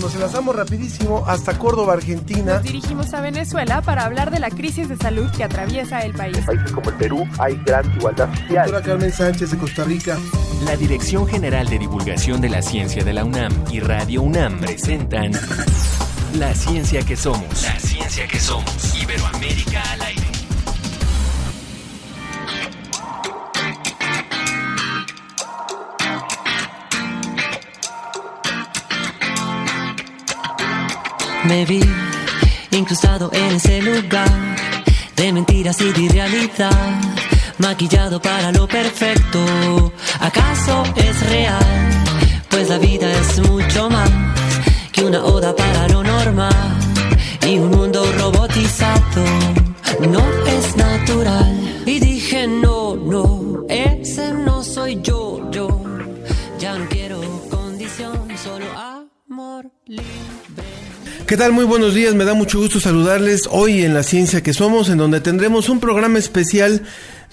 Nos enlazamos rapidísimo hasta Córdoba, Argentina. Nos dirigimos a Venezuela para hablar de la crisis de salud que atraviesa el país. En países como el Perú hay gran igualdad social. Doctora Carmen Sánchez de Costa Rica. La Dirección General de Divulgación de la Ciencia de la UNAM y Radio UNAM presentan La Ciencia que Somos. La Ciencia que Somos. Iberoamérica al aire. Me vi incrustado en ese lugar de mentiras y de irrealidad, maquillado para lo perfecto. ¿Acaso es real? Pues la vida es mucho más que una oda para lo normal y un mundo robotizado. No es natural. Y dije, no, no, ese no soy yo, yo. Ya no quiero condición, solo amor libre. ¿Qué tal? Muy buenos días, me da mucho gusto saludarles hoy en La Ciencia que Somos, en donde tendremos un programa especial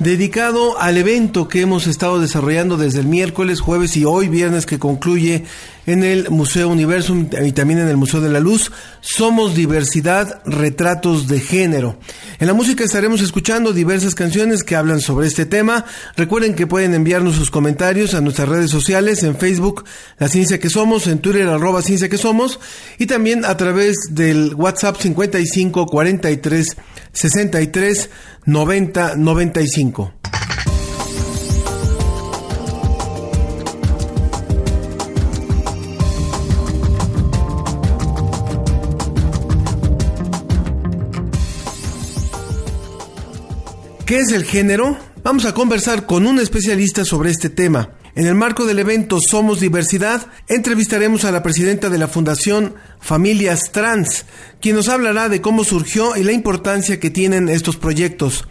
dedicado al evento que hemos estado desarrollando desde el miércoles, jueves y hoy viernes que concluye en el Museo Universum y también en el Museo de la Luz. Somos diversidad, retratos de género. En la música estaremos escuchando diversas canciones que hablan sobre este tema. Recuerden que pueden enviarnos sus comentarios a nuestras redes sociales, en Facebook, La Ciencia que Somos, en Twitter, arroba Ciencia que Somos, y también a través del WhatsApp 55 43 63 90 95. ¿Qué es el género? Vamos a conversar con un especialista sobre este tema. En el marco del evento Somos Diversidad, entrevistaremos a la presidenta de la Fundación Familias Trans, quien nos hablará de cómo surgió y la importancia que tienen estos proyectos.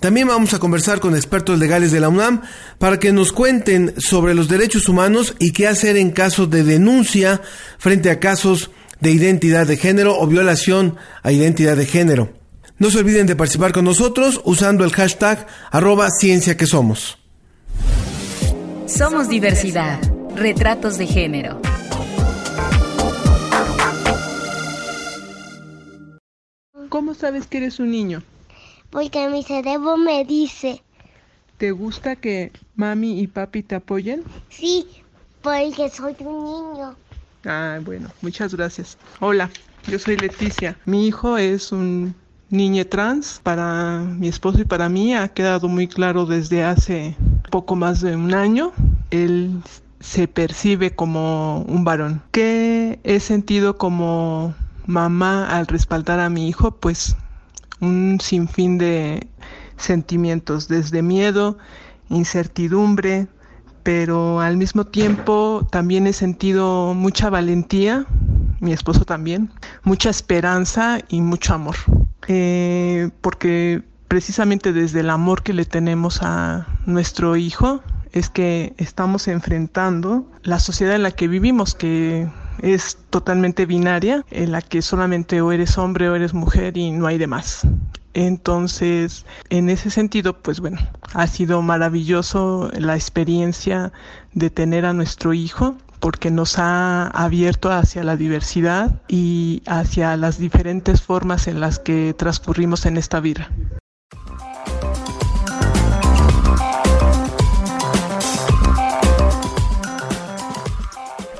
También vamos a conversar con expertos legales de la UNAM para que nos cuenten sobre los derechos humanos y qué hacer en caso de denuncia frente a casos de identidad de género o violación a identidad de género. No se olviden de participar con nosotros usando el hashtag arroba ciencia que somos. Somos diversidad. Retratos de género. ¿Cómo sabes que eres un niño? Porque mi cerebro me dice. ¿Te gusta que mami y papi te apoyen? Sí, porque soy un niño. Ah, bueno, muchas gracias. Hola, yo soy Leticia. Mi hijo es un niño trans. Para mi esposo y para mí ha quedado muy claro desde hace poco más de un año. Él se percibe como un varón. ¿Qué he sentido como mamá al respaldar a mi hijo? Pues un sinfín de sentimientos, desde miedo, incertidumbre, pero al mismo tiempo también he sentido mucha valentía, mi esposo también, mucha esperanza y mucho amor. Eh, porque precisamente desde el amor que le tenemos a nuestro hijo es que estamos enfrentando la sociedad en la que vivimos, que es totalmente binaria, en la que solamente o eres hombre o eres mujer y no hay demás. Entonces, en ese sentido, pues bueno, ha sido maravilloso la experiencia de tener a nuestro hijo porque nos ha abierto hacia la diversidad y hacia las diferentes formas en las que transcurrimos en esta vida.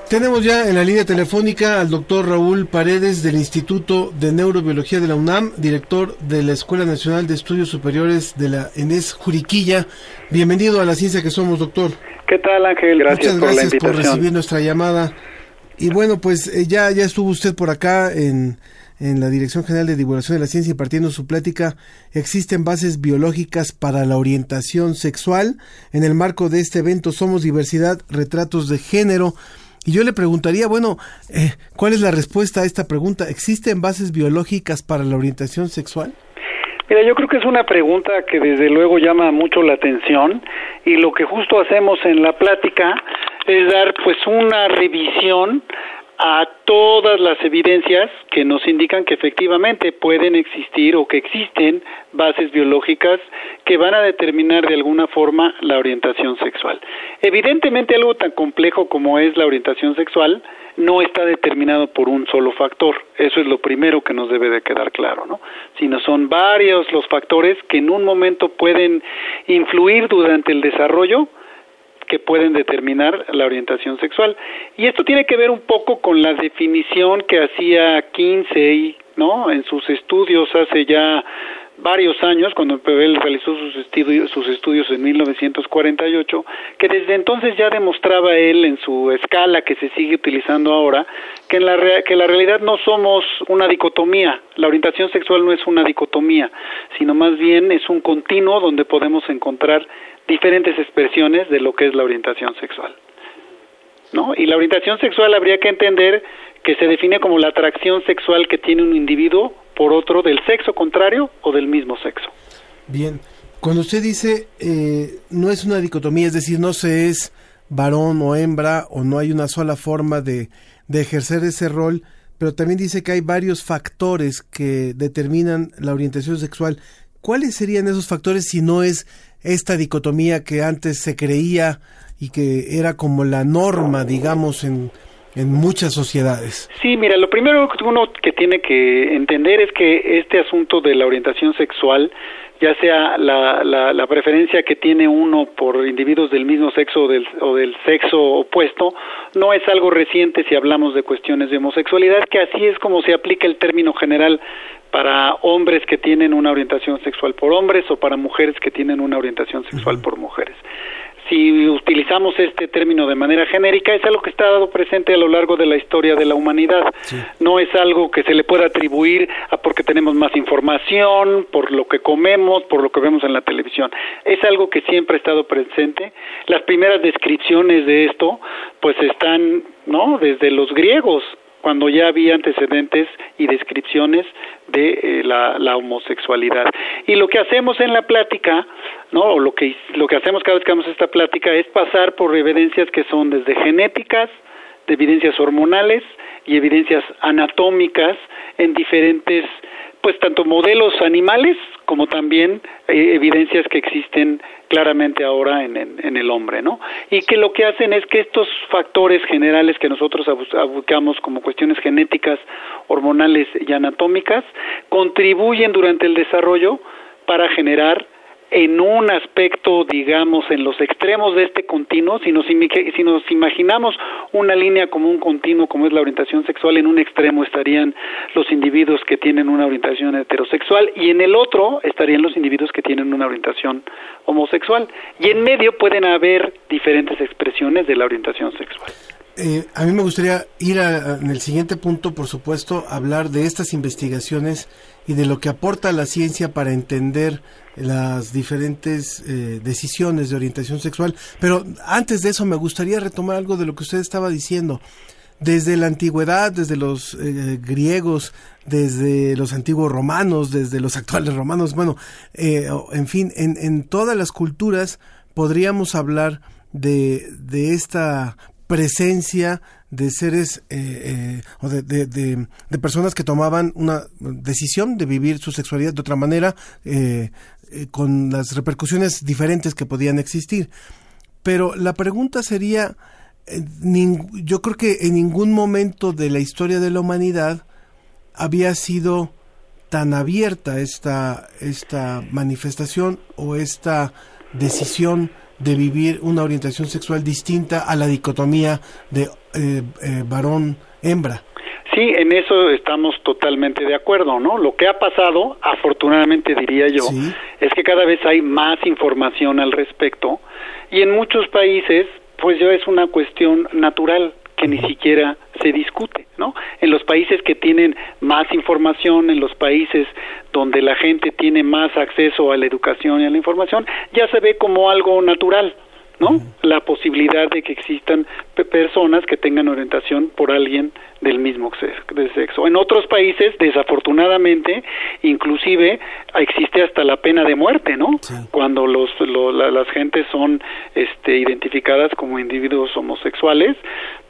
Tenemos ya en la línea telefónica al doctor Raúl Paredes del Instituto de Neurobiología de la UNAM, director de la Escuela Nacional de Estudios Superiores de la ENES Juriquilla. Bienvenido a la ciencia que somos, doctor. ¿Qué tal, Ángel? Gracias, Muchas gracias por, recibir nuestra llamada. Y bueno, pues eh, ya, ya estuvo usted por acá en, en la Dirección General de Divulgación de la Ciencia impartiendo su plática. Existen bases biológicas para la orientación sexual. En el marco de este evento Somos Diversidad, Retratos de Género. Y yo le preguntaría, bueno, eh, ¿cuál es la respuesta a esta pregunta? ¿Existen bases biológicas para la orientación sexual? Mira, yo creo que es una pregunta que desde luego llama mucho la atención y lo que justo hacemos en la plática es dar pues una revisión a todas las evidencias que nos indican que efectivamente pueden existir o que existen bases biológicas que van a determinar de alguna forma la orientación sexual. Evidentemente algo tan complejo como es la orientación sexual no está determinado por un solo factor. Eso es lo primero que nos debe de quedar claro, ¿no? Sino son varios los factores que en un momento pueden influir durante el desarrollo que pueden determinar la orientación sexual. Y esto tiene que ver un poco con la definición que hacía Kinsey, ¿no? En sus estudios hace ya varios años, cuando él realizó sus estudios, sus estudios en 1948, que desde entonces ya demostraba él en su escala que se sigue utilizando ahora, que en la, que la realidad no somos una dicotomía, la orientación sexual no es una dicotomía, sino más bien es un continuo donde podemos encontrar diferentes expresiones de lo que es la orientación sexual. ¿No? Y la orientación sexual habría que entender que se define como la atracción sexual que tiene un individuo por otro del sexo contrario o del mismo sexo. Bien, cuando usted dice eh, no es una dicotomía, es decir, no se es varón o hembra o no hay una sola forma de, de ejercer ese rol, pero también dice que hay varios factores que determinan la orientación sexual. ¿Cuáles serían esos factores si no es esta dicotomía que antes se creía y que era como la norma, digamos, en, en muchas sociedades. Sí, mira, lo primero que uno que tiene que entender es que este asunto de la orientación sexual, ya sea la, la, preferencia que tiene uno por individuos del mismo sexo o del, o del sexo opuesto, no es algo reciente si hablamos de cuestiones de homosexualidad, que así es como se aplica el término general para hombres que tienen una orientación sexual por hombres o para mujeres que tienen una orientación sexual por mujeres. Si utilizamos este término de manera genérica, es algo que está dado presente a lo largo de la historia de la humanidad. No es algo que se le pueda atribuir a porque tenemos más información, por lo que comemos, por lo que vemos en la televisión. Es algo que siempre ha estado presente. Las primeras descripciones de esto, pues están, ¿no? Desde los griegos cuando ya había antecedentes y descripciones de eh, la, homosexualidad. Y lo que hacemos en la plática, ¿no? O lo que, lo que hacemos cada vez que damos esta plática es pasar por evidencias que son desde genéticas, de evidencias hormonales y evidencias anatómicas en diferentes pues tanto modelos animales como también eh, evidencias que existen claramente ahora en, en, el hombre, ¿no? Y que lo que hacen es que estos factores generales que nosotros buscamos como cuestiones genéticas, hormonales y anatómicas contribuyen durante el desarrollo para generar en un aspecto, digamos, en los extremos de este continuo, si nos, imaginamos una línea como un continuo, como es la orientación sexual, en un extremo estarían los individuos que tienen una orientación heterosexual y en el otro estarían los individuos que tienen una orientación homosexual. Y en medio pueden haber diferentes expresiones de la orientación sexual. Eh, a mí me gustaría ir en el siguiente punto, por supuesto, hablar de estas investigaciones y de lo que aporta la ciencia para entender las diferentes eh, decisiones de orientación sexual. Pero antes de eso me gustaría retomar algo de lo que usted estaba diciendo. Desde la antigüedad, desde los eh, griegos, desde los antiguos romanos, desde los actuales romanos, bueno, en fin, en, en todas las culturas podríamos hablar de, de esta presencia de seres eh, eh, o de, de, personas que tomaban una decisión de vivir su sexualidad de otra manera eh, con las repercusiones diferentes que podían existir. Pero la pregunta sería, yo creo que en ningún momento de la historia de la humanidad había sido tan abierta esta, esta manifestación o esta decisión de vivir una orientación sexual distinta a la dicotomía de eh, eh, varón-hembra. Sí, en eso estamos totalmente de acuerdo, ¿no? Lo que ha pasado, afortunadamente diría yo, es que cada vez hay más información al respecto y en muchos países, pues ya es una cuestión natural que ni siquiera se discute, ¿no? En los países que tienen más información, en los países donde la gente tiene más acceso a la educación y a la información, ya se ve como algo natural, ¿no? La posibilidad de que existan personas que tengan orientación por alguien del mismo sexo. En otros países, desafortunadamente, inclusive existe hasta la pena de muerte, ¿no? Cuando los, las gentes son este, identificadas como individuos homosexuales,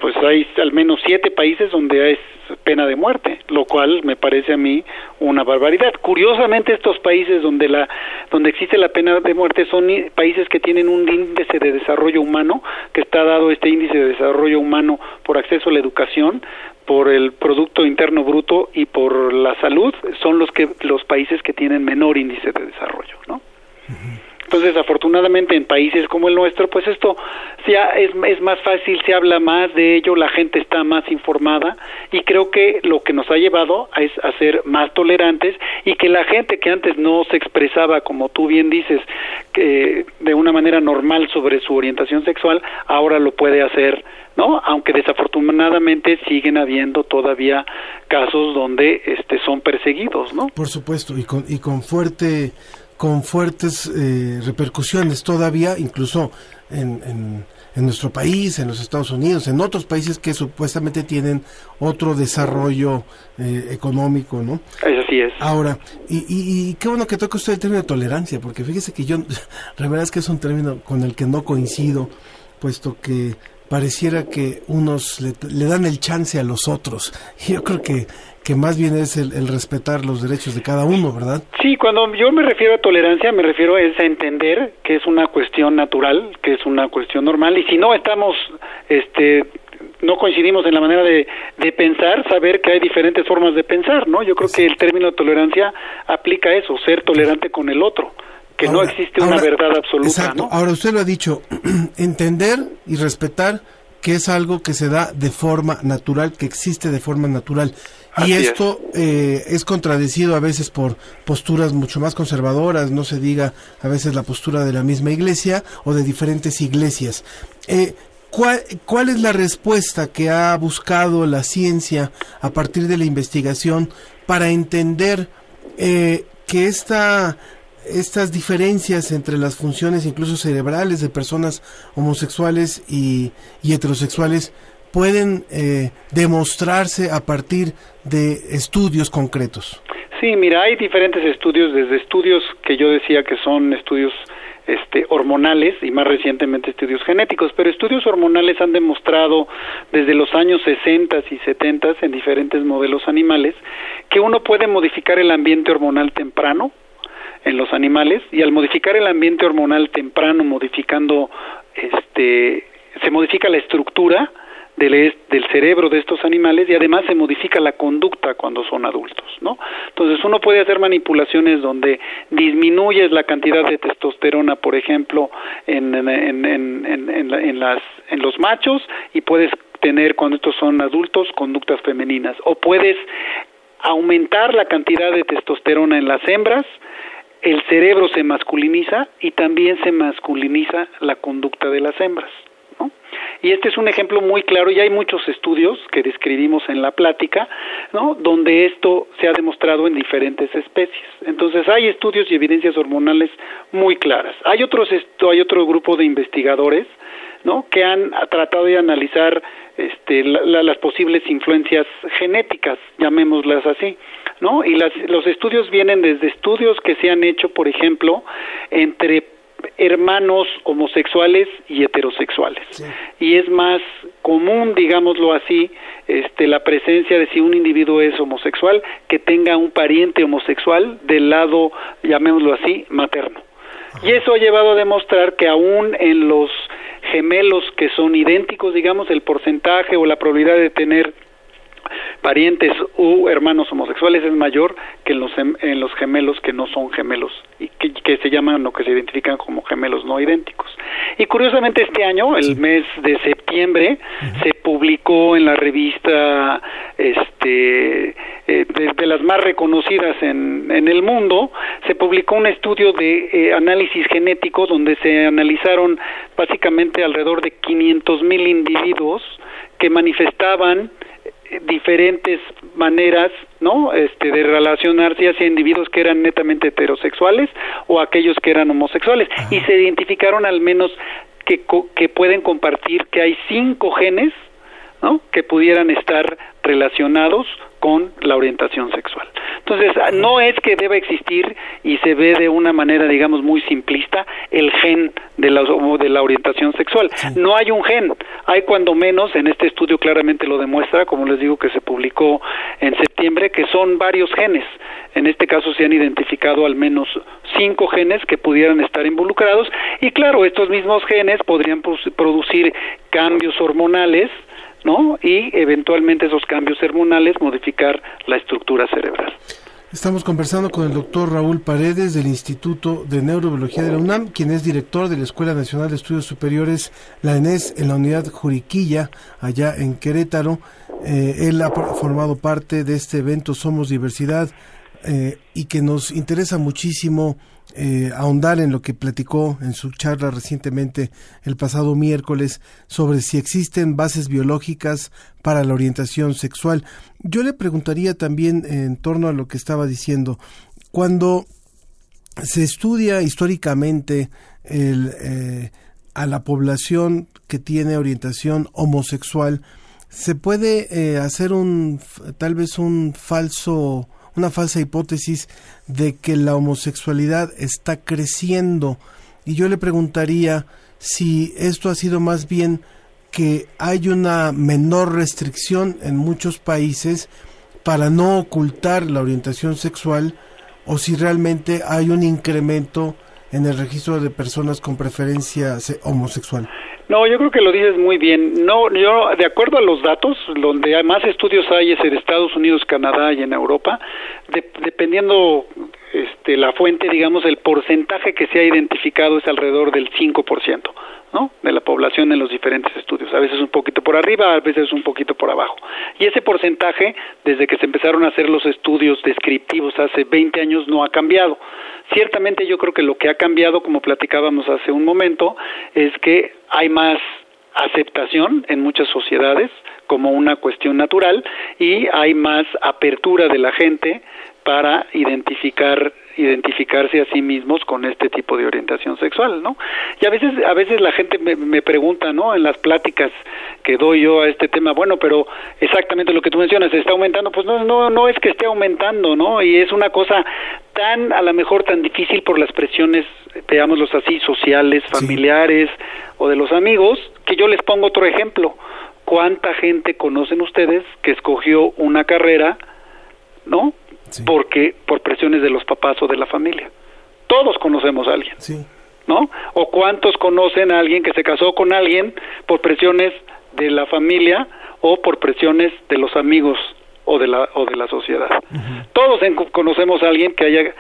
pues hay al menos siete países donde hay pena de muerte, lo cual me parece a mí una barbaridad. Curiosamente, estos países donde la donde existe la pena de muerte son países que tienen un índice de desarrollo humano, que está dado este índice de desarrollo humano por acceso a la educación, por el producto interno bruto y por la salud son los que los países que tienen menor índice de desarrollo, ¿no? Entonces, afortunadamente en países como el nuestro, pues esto ya es, es más fácil, se habla más de ello, la gente está más informada y creo que lo que nos ha llevado es a ser más tolerantes y que la gente que antes no se expresaba, como tú bien dices, que de una manera normal sobre su orientación sexual, ahora lo puede hacer ¿no? Aunque desafortunadamente siguen habiendo todavía casos donde este son perseguidos, ¿no? Por supuesto, y con, y con fuerte con fuertes eh, repercusiones todavía, incluso en, en, nuestro país, en los Estados Unidos, en otros países que supuestamente tienen otro desarrollo eh, económico, ¿no? Así es. Ahora, y, y, qué bueno que toca usted el término de tolerancia, porque fíjese que yo, la verdad es que es un término con el que no coincido, puesto que pareciera que unos le, le dan el chance a los otros. Yo creo que que más bien es el, respetar los derechos de cada uno, ¿verdad? Sí, cuando yo me refiero a tolerancia, me refiero a, a entender que es una cuestión natural, que es una cuestión normal, y si no estamos, este, no coincidimos en la manera de, de pensar, saber que hay diferentes formas de pensar, ¿no? Yo creo que el término tolerancia aplica eso, ser tolerante con el otro que no existe una verdad absoluta. Exacto. Ahora usted lo ha dicho, entender y respetar que es algo que se da de forma natural, que existe de forma natural. Y esto es. Eh, es. contradecido a veces por posturas mucho más conservadoras, no se diga a veces la postura de la misma iglesia o de diferentes iglesias. Eh, ¿cuál, ¿Cuál es la respuesta que ha buscado la ciencia a partir de la investigación para entender eh, que esta estas diferencias entre las funciones incluso cerebrales de personas homosexuales y, heterosexuales pueden eh, demostrarse a partir de estudios concretos. Sí, mira, hay diferentes estudios, desde estudios que yo decía que son estudios este, hormonales y más recientemente estudios genéticos, pero estudios hormonales han demostrado desde los años 60 y 70 en diferentes modelos animales que uno puede modificar el ambiente hormonal temprano, en los animales y al modificar el ambiente hormonal temprano, modificando, este, se modifica la estructura del, del cerebro de estos animales y además se modifica la conducta cuando son adultos, ¿no? Entonces uno puede hacer manipulaciones donde disminuyes la cantidad de testosterona, por ejemplo, en, en, en, en, las, en los machos y puedes tener cuando estos son adultos conductas femeninas o puedes aumentar la cantidad de testosterona en las hembras el cerebro se masculiniza y también se masculiniza la conducta de las hembras. ¿no? Y este es un ejemplo muy claro, y hay muchos estudios que describimos en la plática, ¿no? donde esto se ha demostrado en diferentes especies. Entonces hay estudios y evidencias hormonales muy claras. Hay, otros, hay otro grupo de investigadores ¿no? que han tratado de analizar este, las posibles influencias genéticas, llamémoslas así. ¿no? Y las, los estudios vienen desde estudios que se han hecho, por ejemplo, entre hermanos homosexuales y heterosexuales. Y es más común, digámoslo así, este, la presencia de si un individuo es homosexual, que tenga un pariente homosexual del lado, llamémoslo así, materno. Y eso ha llevado a demostrar que aún en los gemelos que son idénticos, digamos, el porcentaje o la probabilidad de tener parientes u hermanos homosexuales es mayor que en los, en los gemelos que no son gemelos y que, se llaman o que se identifican como gemelos no idénticos. Y curiosamente este año, el mes de septiembre, se publicó en la revista este eh, de, las más reconocidas en, en el mundo, se publicó un estudio de eh, análisis genético donde se analizaron básicamente alrededor de 500 mil individuos que manifestaban diferentes maneras, ¿no? Este, de relacionarse hacia individuos que eran netamente heterosexuales o aquellos que eran homosexuales y se identificaron al menos que, que pueden compartir que hay cinco genes ¿no? que pudieran estar relacionados con la orientación sexual. Entonces, no es que deba existir y se ve de una manera, digamos, muy simplista el gen de la, de la orientación sexual. No hay un gen, hay cuando menos, en este estudio claramente lo demuestra, como les digo que se publicó en septiembre, que son varios genes. En este caso se han identificado al menos cinco genes que pudieran estar involucrados y claro, estos mismos genes podrían producir cambios hormonales, ¿no? Y eventualmente esos cambios hormonales modificar la estructura cerebral. Estamos conversando con el doctor Raúl Paredes del Instituto de Neurobiología de la UNAM, quien es director de la Escuela Nacional de Estudios Superiores, la ENES, en la unidad Juriquilla, allá en Querétaro. Eh, él ha formado parte de este evento Somos Diversidad eh, y que nos interesa muchísimo eh, ahondar en lo que platicó en su charla recientemente el pasado miércoles sobre si existen bases biológicas para la orientación sexual. Yo le preguntaría también en torno a lo que estaba diciendo, cuando se estudia históricamente el, eh, a la población que tiene orientación homosexual, se puede eh, hacer un tal vez un falso una falsa hipótesis de que la homosexualidad está creciendo. Y yo le preguntaría si esto ha sido más bien que hay una menor restricción en muchos países para no ocultar la orientación sexual o si realmente hay un incremento en el registro de personas con preferencia homosexual. No, yo creo que lo dices muy bien. No, yo de acuerdo a los datos, donde más estudios hay es en Estados Unidos, Canadá y en Europa, dependiendo este, la fuente, digamos, el porcentaje que se ha identificado es alrededor del 5%, ¿no? De la población en los diferentes estudios. A veces un poquito por arriba, a veces un poquito por abajo. Y ese porcentaje, desde que se empezaron a hacer los estudios descriptivos hace 20 años, no ha cambiado. Ciertamente yo creo que lo que ha cambiado, como platicábamos hace un momento, es que hay más aceptación en muchas sociedades como una cuestión natural y hay más apertura de la gente para identificar identificarse a sí mismos con este tipo de orientación sexual, ¿no? Y a veces a veces la gente me, me, pregunta, ¿no? En las pláticas que doy yo a este tema, bueno, pero exactamente lo que tú mencionas, ¿está aumentando? Pues no no no es que esté aumentando, ¿no? Y es una cosa tan a lo mejor tan difícil por las presiones, veámoslos así, sociales, familiares o de los amigos, que yo les pongo otro ejemplo. ¿Cuánta gente conocen ustedes que escogió una carrera, ¿no? Porque por presiones de los papás o de la familia. Todos conocemos a alguien. ¿No? O cuántos conocen a alguien que se casó con alguien por presiones de la familia o por presiones de los amigos o de la o de la sociedad. Todos conocemos a alguien que haya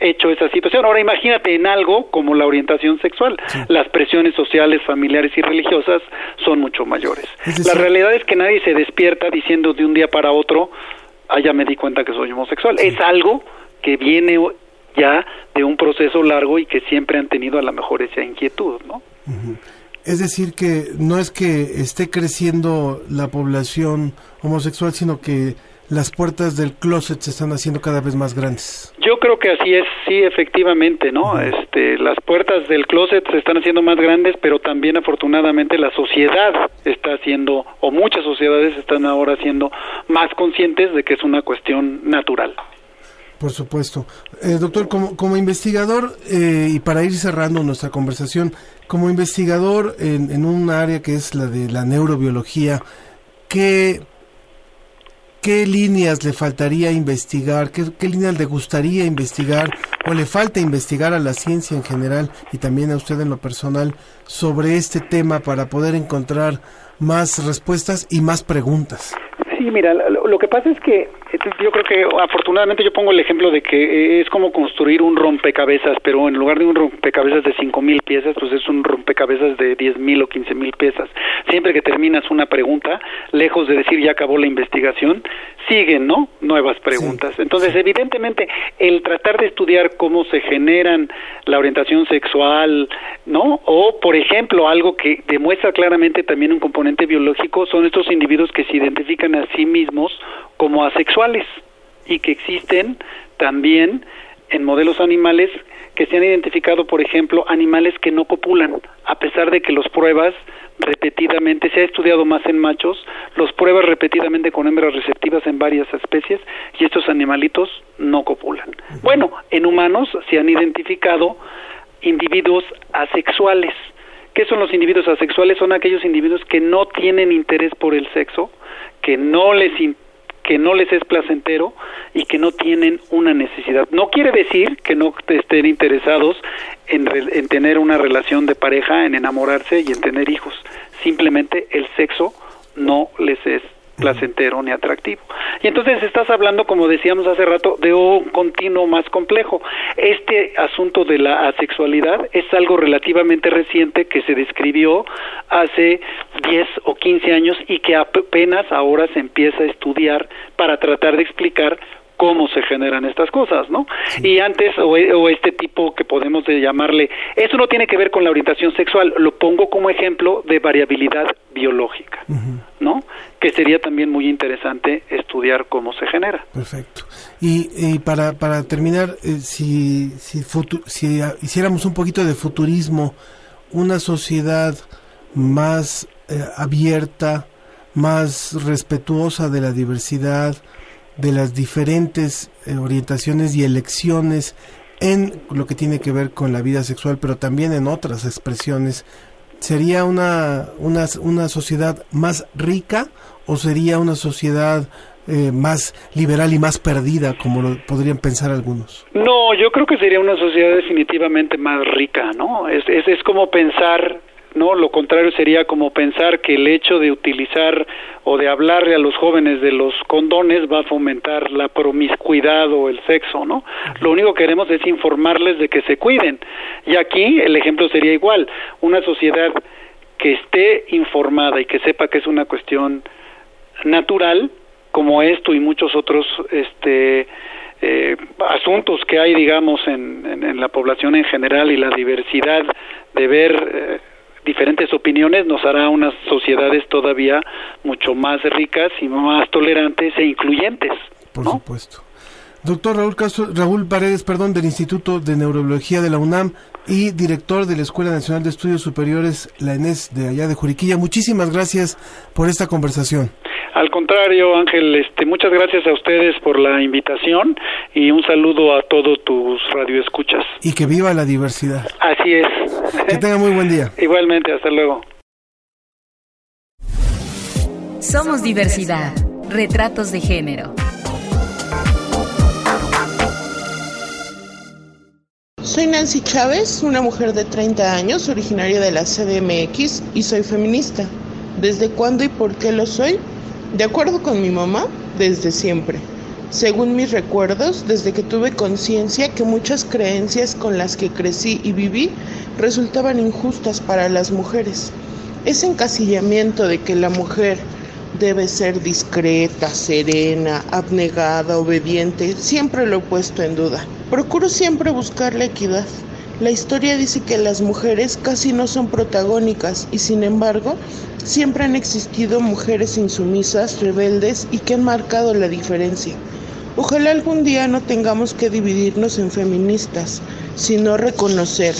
hecho esa situación. Ahora imagínate en algo como la orientación sexual. Las presiones sociales, familiares y religiosas son mucho mayores. la realidad es que nadie se despierta diciendo de un día para otro, ah, ya me di cuenta que soy homosexual. Es algo que viene ya de un proceso largo y que siempre han tenido a lo mejor esa inquietud, ¿no? Es decir, que no es que esté creciendo la población homosexual, sino que las puertas del closet se están haciendo cada vez más grandes. Yo creo que así es, sí, efectivamente, ¿no? Este, las puertas del closet se están haciendo más grandes, pero también afortunadamente la sociedad está haciendo, o muchas sociedades están ahora siendo más conscientes de que es una cuestión natural. Por supuesto. Eh, doctor, como, como investigador, eh, y para ir cerrando nuestra conversación, como investigador en, en un área que es la de la neurobiología, ¿qué ¿qué líneas le faltaría investigar? ¿Qué, líneas le gustaría investigar o le falta investigar a la ciencia en general y también a usted en lo personal sobre este tema para poder encontrar más respuestas y más preguntas? Sí, mira, lo, que pasa es que eh, yo creo que afortunadamente yo pongo el ejemplo de que eh, es como construir un rompecabezas, pero en lugar de un rompecabezas de cinco mil piezas, pues es un rompecabezas de diez mil o quince mil piezas. Siempre que terminas una pregunta, lejos de decir ya acabó la investigación, siguen, ¿no? Nuevas preguntas. Entonces, evidentemente, el tratar de estudiar cómo se generan la orientación sexual, ¿no? O, por ejemplo, algo que demuestra claramente también un componente biológico son estos individuos que se identifican a sí mismos como asexuales y que existen también en modelos animales que se han identificado, por ejemplo, animales que no copulan, a pesar de que los pruebas repetidamente, se ha estudiado más en machos, los pruebas repetidamente con hembras receptivas en varias especies y estos animalitos no copulan. Bueno, en humanos se han identificado individuos asexuales. ¿Qué son los individuos asexuales? Son aquellos individuos que no tienen interés por el sexo, que no les que no les es placentero y que no tienen una necesidad. No quiere decir que no estén interesados en, en tener una relación de pareja, en enamorarse y en tener hijos. Simplemente el sexo no les es placentero ni atractivo. Y entonces estás hablando, como decíamos hace rato, de un continuo más complejo. Este asunto de la asexualidad es algo relativamente reciente que se describió hace 10 o 15 años y que apenas ahora se empieza a estudiar para tratar de explicar cómo se generan estas cosas, ¿no? Y antes, o, este tipo que podemos llamarle, eso no tiene que ver con la orientación sexual, lo pongo como ejemplo de variabilidad biológica, ¿no? Que sería también muy interesante estudiar cómo se genera. Perfecto. Y, para, para terminar, eh, si, si, si hiciéramos un poquito de futurismo, una sociedad más eh, abierta, más respetuosa de la diversidad, de las diferentes eh, orientaciones y elecciones en lo que tiene que ver con la vida sexual, pero también en otras expresiones. ¿Sería una, una, una sociedad más rica o sería una sociedad eh, más liberal y más perdida, como lo podrían pensar algunos? No, yo creo que sería una sociedad definitivamente más rica, ¿no? Es, es, es como pensar ¿no? Lo contrario sería como pensar que el hecho de utilizar o de hablarle a los jóvenes de los condones va a fomentar la promiscuidad o el sexo, ¿no? Lo único que queremos es informarles de que se cuiden. Y aquí el ejemplo sería igual, una sociedad que esté informada y que sepa que es una cuestión natural, como esto y muchos otros este eh, asuntos que hay, digamos, en, en, la población en general y la diversidad de ver eh, diferentes opiniones nos hará unas sociedades todavía mucho más ricas y más tolerantes e incluyentes. Por supuesto. Doctor Raúl, Castro, Raúl Paredes, perdón, del Instituto de Neurobiología de la UNAM y director de la Escuela Nacional de Estudios Superiores, la ENES de allá de Juriquilla. Muchísimas gracias por esta conversación. Al contrario, Ángel, este, muchas gracias a ustedes por la invitación y un saludo a todos tus radioescuchas. Y que viva la diversidad. Así es. Que tenga muy buen día. Igualmente, hasta luego. Somos diversidad. Retratos de género. Soy Nancy Chávez, una mujer de 30 años, originaria de la CDMX y soy feminista. ¿Desde cuándo y por qué lo soy? De acuerdo con mi mamá, desde siempre. Según mis recuerdos, desde que tuve conciencia que muchas creencias con las que crecí y viví resultaban injustas para las mujeres. Ese encasillamiento de que la mujer debe ser discreta, serena, abnegada, obediente, siempre lo he puesto en duda. Procuro siempre buscar la equidad. La historia dice que las mujeres casi no son protagónicas y sin embargo siempre han existido mujeres insumisas, rebeldes y que han marcado la diferencia. Ojalá algún día no tengamos que dividirnos en feministas, sino reconocer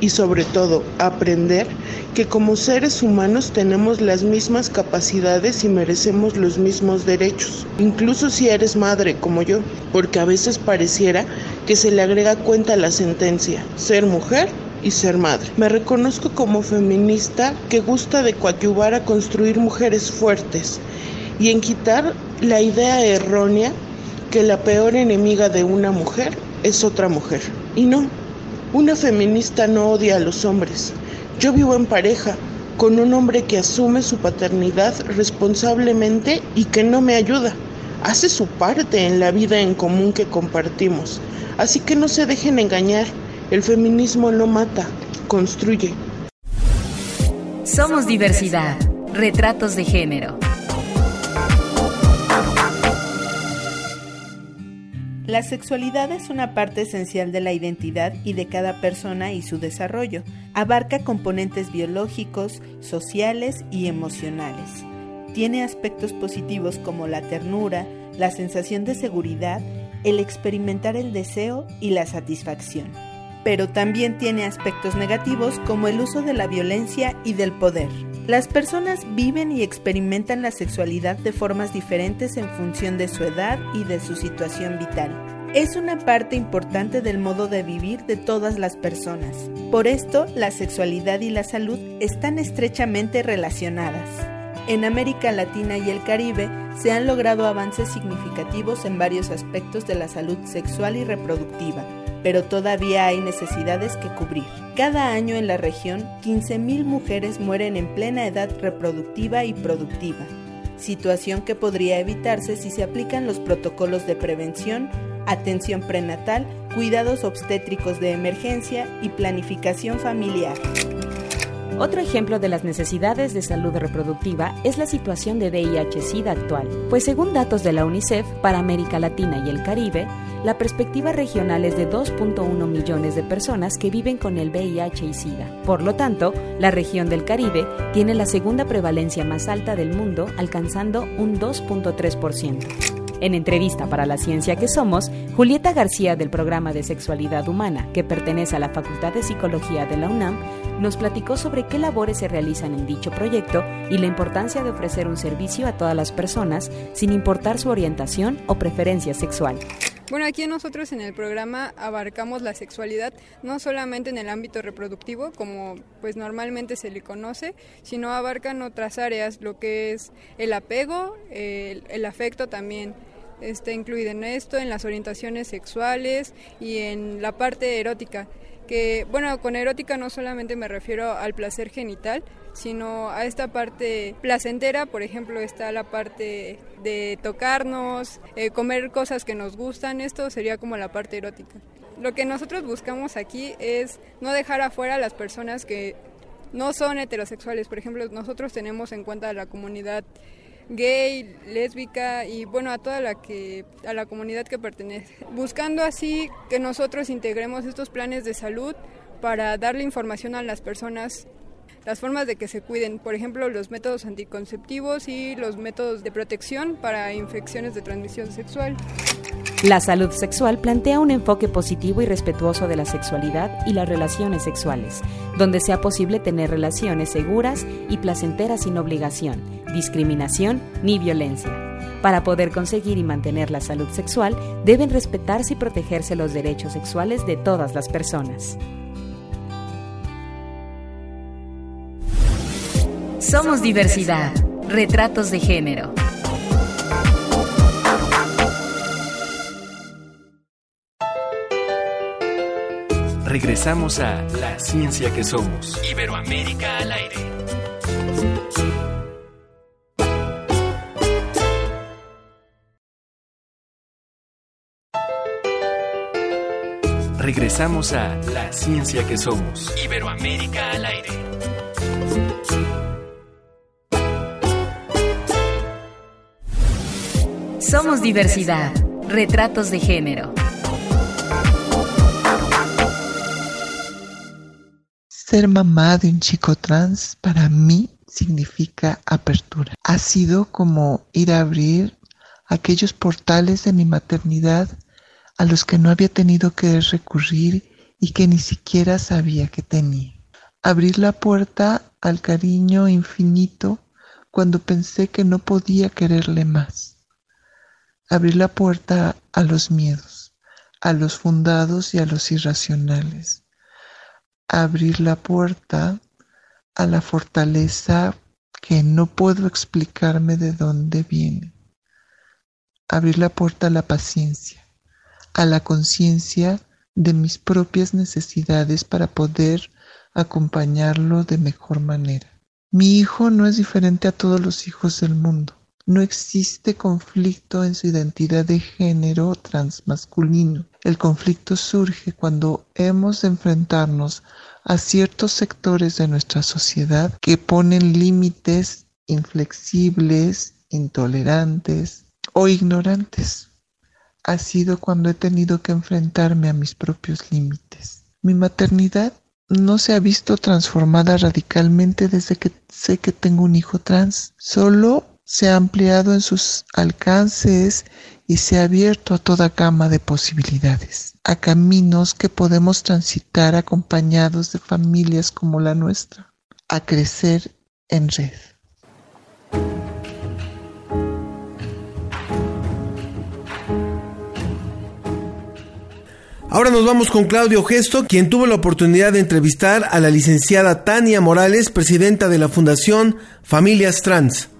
y sobre todo aprender que como seres humanos tenemos las mismas capacidades y merecemos los mismos derechos, incluso si eres madre como yo, porque a veces pareciera que se le agrega cuenta a la sentencia, ser mujer y ser madre. Me reconozco como feminista que gusta de coadyuvar a construir mujeres fuertes y en quitar la idea errónea que la peor enemiga de una mujer es otra mujer. Y no, una feminista no odia a los hombres. Yo vivo en pareja con un hombre que asume su paternidad responsablemente y que no me ayuda. Hace su parte en la vida en común que compartimos. Así que no se dejen engañar. El feminismo no mata, construye. Somos diversidad. Retratos de género. La sexualidad es una parte esencial de la identidad y de cada persona y su desarrollo. Abarca componentes biológicos, sociales y emocionales. Tiene aspectos positivos como la ternura, la sensación de seguridad el experimentar el deseo y la satisfacción. Pero también tiene aspectos negativos como el uso de la violencia y del poder. Las personas viven y experimentan la sexualidad de formas diferentes en función de su edad y de su situación vital. Es una parte importante del modo de vivir de todas las personas. Por esto, la sexualidad y la salud están estrechamente relacionadas. En América Latina y el Caribe se han logrado avances significativos en varios aspectos de la salud sexual y reproductiva, pero todavía hay necesidades que cubrir. Cada año en la región, 15.000 mujeres mueren en plena edad reproductiva y productiva, situación que podría evitarse si se aplican los protocolos de prevención, atención prenatal, cuidados obstétricos de emergencia y planificación familiar. Otro ejemplo de las necesidades de salud reproductiva es la situación de VIH-Sida actual, pues según datos de la UNICEF, para América Latina y el Caribe, la perspectiva regional es de 2.1 millones de personas que viven con el VIH y SIDA. Por lo tanto, la región del Caribe tiene la segunda prevalencia más alta del mundo, alcanzando un 2.3%. En entrevista para La Ciencia que Somos, Julieta García del programa de Sexualidad Humana, que pertenece a la Facultad de Psicología de la UNAM, nos platicó sobre qué labores se realizan en dicho proyecto y la importancia de ofrecer un servicio a todas las personas sin importar su orientación o preferencia sexual. Bueno, aquí nosotros en el programa abarcamos la sexualidad no solamente en el ámbito reproductivo, como pues normalmente se le conoce, sino abarcan otras áreas, lo que es el apego, el, el afecto también está incluido en esto, en las orientaciones sexuales y en la parte erótica. Que, bueno, con erótica no solamente me refiero al placer genital, sino a esta parte placentera, por ejemplo, está la parte de tocarnos, eh, comer cosas que nos gustan, esto sería como la parte erótica. Lo que nosotros buscamos aquí es no dejar afuera a las personas que no son heterosexuales, por ejemplo, nosotros tenemos en cuenta la comunidad gay, lésbica y bueno, a toda la que a la comunidad que pertenece. Buscando así que nosotros integremos estos planes de salud para darle información a las personas las formas de que se cuiden, por ejemplo, los métodos anticonceptivos y los métodos de protección para infecciones de transmisión sexual. La salud sexual plantea un enfoque positivo y respetuoso de la sexualidad y las relaciones sexuales, donde sea posible tener relaciones seguras y placenteras sin obligación, discriminación ni violencia. Para poder conseguir y mantener la salud sexual, deben respetarse y protegerse los derechos sexuales de todas las personas. Somos diversidad. Retratos de género. Regresamos a La Ciencia que Somos. Iberoamérica al aire. Regresamos a La Ciencia que Somos. Iberoamérica al aire. Somos diversidad. Retratos de género. Ser mamá de un chico trans para mí significa apertura. Ha sido como ir a abrir aquellos portales de mi maternidad a los que no había tenido que recurrir y que ni siquiera sabía que tenía. Abrir la puerta al cariño infinito cuando pensé que no podía quererle más. Abrir la puerta a los miedos, a los fundados y a los irracionales abrir la puerta a la fortaleza que no puedo explicarme de dónde viene. Abrir la puerta a la paciencia, a la conciencia de mis propias necesidades para poder acompañarlo de mejor manera. Mi hijo no es diferente a todos los hijos del mundo. No existe conflicto en su identidad de género transmasculino. El conflicto surge cuando hemos de enfrentarnos a ciertos sectores de nuestra sociedad que ponen límites inflexibles, intolerantes o ignorantes. Ha sido cuando he tenido que enfrentarme a mis propios límites. Mi maternidad no se ha visto transformada radicalmente desde que sé que tengo un hijo trans. Solo se ha ampliado en sus alcances y se ha abierto a toda gama de posibilidades, a caminos que podemos transitar acompañados de familias como la nuestra, a crecer en red. Ahora nos vamos con Claudio Gesto, quien tuvo la oportunidad de entrevistar a la licenciada Tania Morales, presidenta de la Fundación Familias Trans.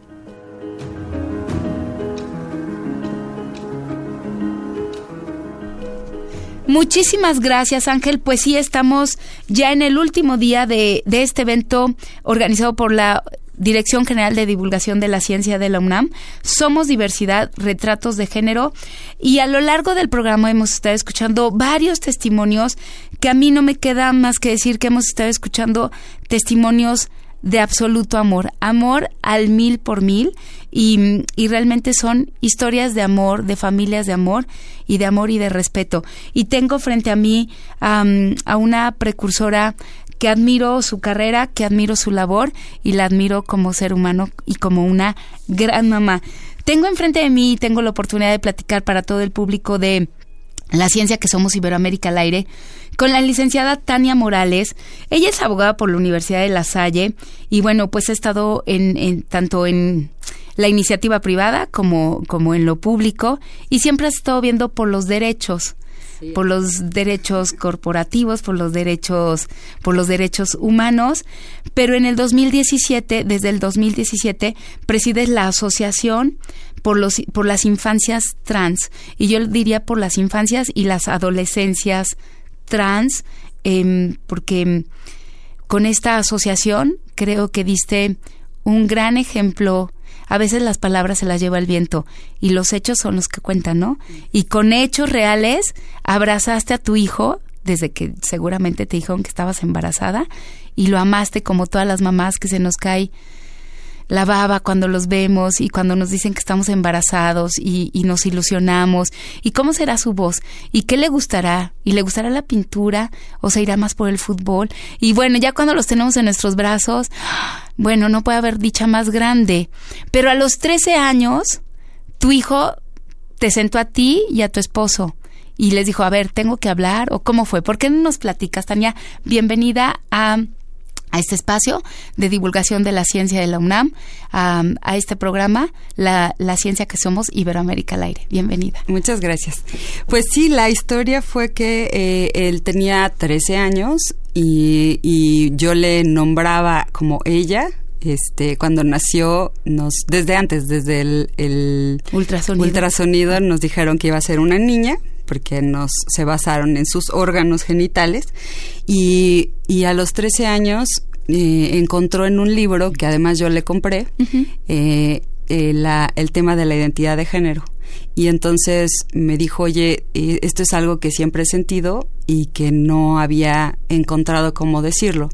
Muchísimas gracias Ángel, pues sí estamos ya en el último día de, de este evento organizado por la Dirección General de Divulgación de la Ciencia de la UNAM. Somos diversidad, retratos de género y a lo largo del programa hemos estado escuchando varios testimonios que a mí no me queda más que decir que hemos estado escuchando testimonios de absoluto amor, amor al mil por mil y, y, realmente son historias de amor, de familias de amor y de amor y de respeto. Y tengo frente a mí a una precursora que admiro su carrera, que admiro su labor y la admiro como ser humano y como una gran mamá. Tengo enfrente de mí, tengo la oportunidad de platicar para todo el público de la ciencia que somos Iberoamérica al aire, con la licenciada Tania Morales. Ella es abogada por la Universidad de La Salle y bueno, pues ha estado en, tanto en la iniciativa privada como, como en lo público y siempre ha estado viendo por los derechos por los derechos corporativos, por los derechos, por los derechos humanos, pero en el 2017, desde el 2017, presides la asociación por los por las infancias trans. Y yo diría por las infancias y las adolescencias trans, em, porque con esta asociación creo que diste un gran ejemplo a veces las palabras se las lleva el viento y los hechos son los que cuentan, ¿no? Y con hechos reales abrazaste a tu hijo desde que seguramente te dijeron que estabas embarazada y lo amaste como todas las mamás que se nos cae la baba cuando los vemos y cuando nos dicen que estamos embarazados y, nos ilusionamos. ¿Y cómo será su voz? ¿Y qué le gustará? ¿Y le gustará la pintura o se irá más por el fútbol? Y bueno, ya cuando los tenemos en nuestros brazos, bueno, no puede haber dicha más grande. Pero a los 13 años, tu hijo te sentó a ti y a tu esposo y les dijo, a ver, tengo que hablar o cómo fue. ¿Por qué no nos platicas, Tania? Bienvenida a a este espacio de divulgación de la ciencia de la UNAM, a, este programa, la, Ciencia que Somos Iberoamérica al Aire. Bienvenida. Muchas gracias. Pues sí, la historia fue que eh, él tenía 13 años y, yo le nombraba como ella, este, cuando nació, nos, desde antes, desde el, ultrasonido. ultrasonido, nos dijeron que iba a ser una niña, porque nos se basaron en sus órganos genitales. Y, y a los 13 años eh, encontró en un libro que además yo le compré eh, eh, la, el tema de la identidad de género. Y entonces me dijo, oye, esto es algo que siempre he sentido y que no había encontrado cómo decirlo.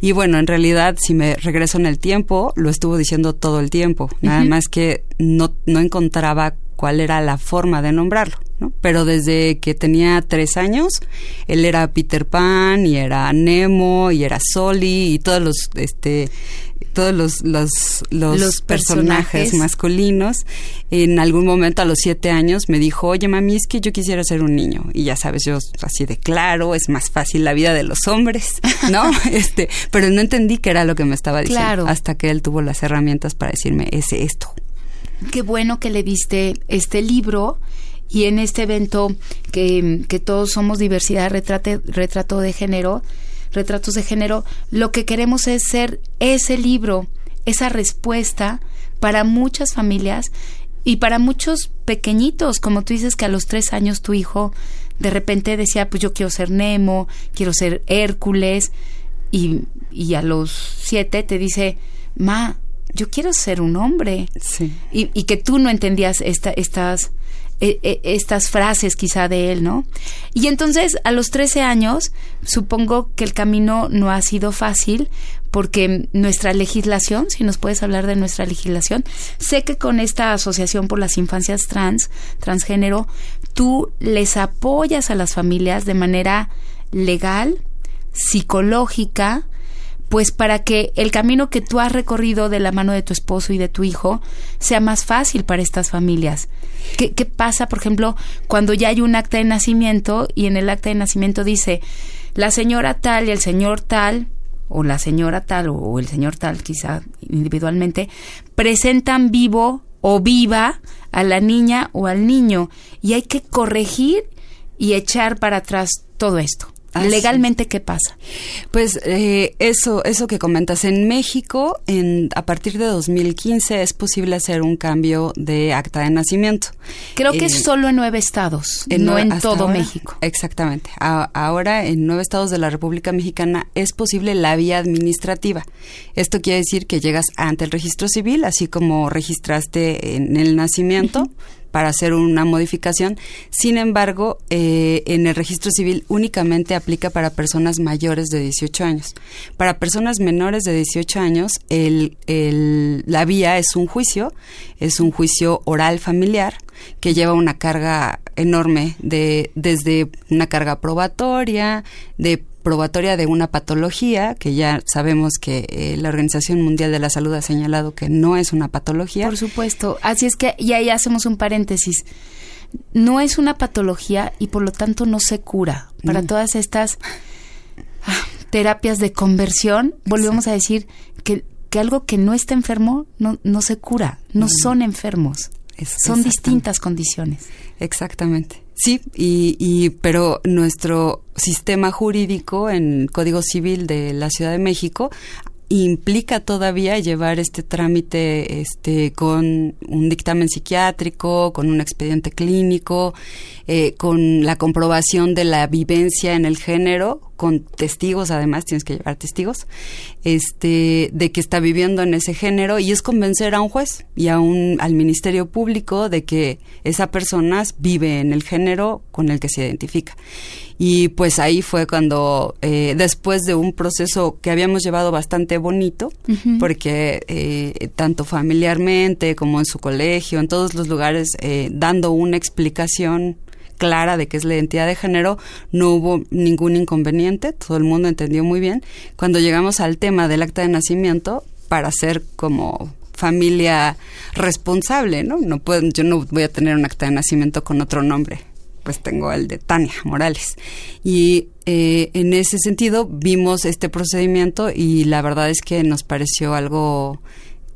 Y bueno, en realidad, si me regreso en el tiempo, lo estuvo diciendo todo el tiempo, nada más que no, no encontraba cuál era la forma de nombrarlo. ¿No? Pero desde que tenía tres años, él era Peter Pan y era Nemo y era Soli y todos los este todos los, los, los, personajes. masculinos. En algún momento a los siete años me dijo, oye mami, es que yo quisiera ser un niño. Y ya sabes, yo así de claro, es más fácil la vida de los hombres, ¿no? este, pero no entendí qué era lo que me estaba diciendo hasta que él tuvo las herramientas para decirme, es esto. Qué bueno que le diste este libro y en este evento que, que todos somos diversidad, retrate, retrato de género, retratos de género, lo que queremos es ser ese libro, esa respuesta para muchas familias y para muchos pequeñitos, como tú dices que a los tres años tu hijo de repente decía, pues yo quiero ser Nemo, quiero ser Hércules, y, y a los siete te dice, ma, yo quiero ser un hombre. Sí. Y, y que tú no entendías esta, estas, e, e, estas frases quizá de él, ¿no? Y entonces a los 13 años supongo que el camino no ha sido fácil porque nuestra legislación, si nos puedes hablar de nuestra legislación, sé que con esta asociación por las infancias trans, transgénero, tú les apoyas a las familias de manera legal, psicológica, pues para que el camino que tú has recorrido de la mano de tu esposo y de tu hijo sea más fácil para estas familias. ¿Qué, qué pasa, por ejemplo, cuando ya hay un acta de nacimiento y en el acta de nacimiento dice la señora tal y el señor tal o la señora tal o el señor tal, quizá individualmente, presentan vivo o viva a la niña o al niño y hay que corregir y echar para atrás todo esto. Legalmente, ¿qué pasa? Pues eh, eso, eso que comentas en México, en, a partir de 2015 es posible hacer un cambio de acta de nacimiento. Creo que es solo en nueve estados, no en todo ahora, México. Exactamente. A- ahora en nueve estados de la República Mexicana es posible la vía administrativa. Esto quiere decir que llegas ante el registro civil, así como registraste en el nacimiento. Para hacer una modificación. Sin embargo, eh, en el registro civil únicamente aplica para personas mayores de 18 años. Para personas menores de 18 años, el, la vía es un juicio, es un juicio oral familiar que lleva una carga enorme de desde una carga probatoria, de probatoria de una patología, que ya sabemos que eh, la Organización Mundial de la Salud ha señalado que no es una patología. Por supuesto. Así es que, y ahí hacemos un paréntesis. No es una patología y por lo tanto no se cura. Para todas estas ah, terapias de conversión, volvemos a decir que, que algo que no está enfermo no, no se cura. No Mm. son enfermos. Es- son distintas condiciones. Exactamente. Sí, y, y pero nuestro sistema jurídico en Código Civil de la Ciudad de México implica todavía llevar este trámite este con un dictamen psiquiátrico, con un expediente clínico, eh, con la comprobación de la vivencia en el género, con testigos además, tienes que llevar testigos, este, de que está viviendo en ese género y es convencer a un juez y a un, al Ministerio Público de que esa persona vive en el género con el que se identifica. Y pues ahí fue cuando, eh, después de un proceso que habíamos llevado bastante bonito, porque eh, tanto familiarmente como en su colegio, en todos los lugares, eh, dando una explicación clara de qué es la identidad de género, no hubo ningún inconveniente, todo el mundo entendió muy bien. Cuando llegamos al tema del acta de nacimiento, para ser como familia responsable, ¿no? No puedo, yo no voy a tener un acta de nacimiento con otro nombre, pues tengo el de Tania Morales. Y eh, en ese sentido vimos este procedimiento y la verdad es que nos pareció algo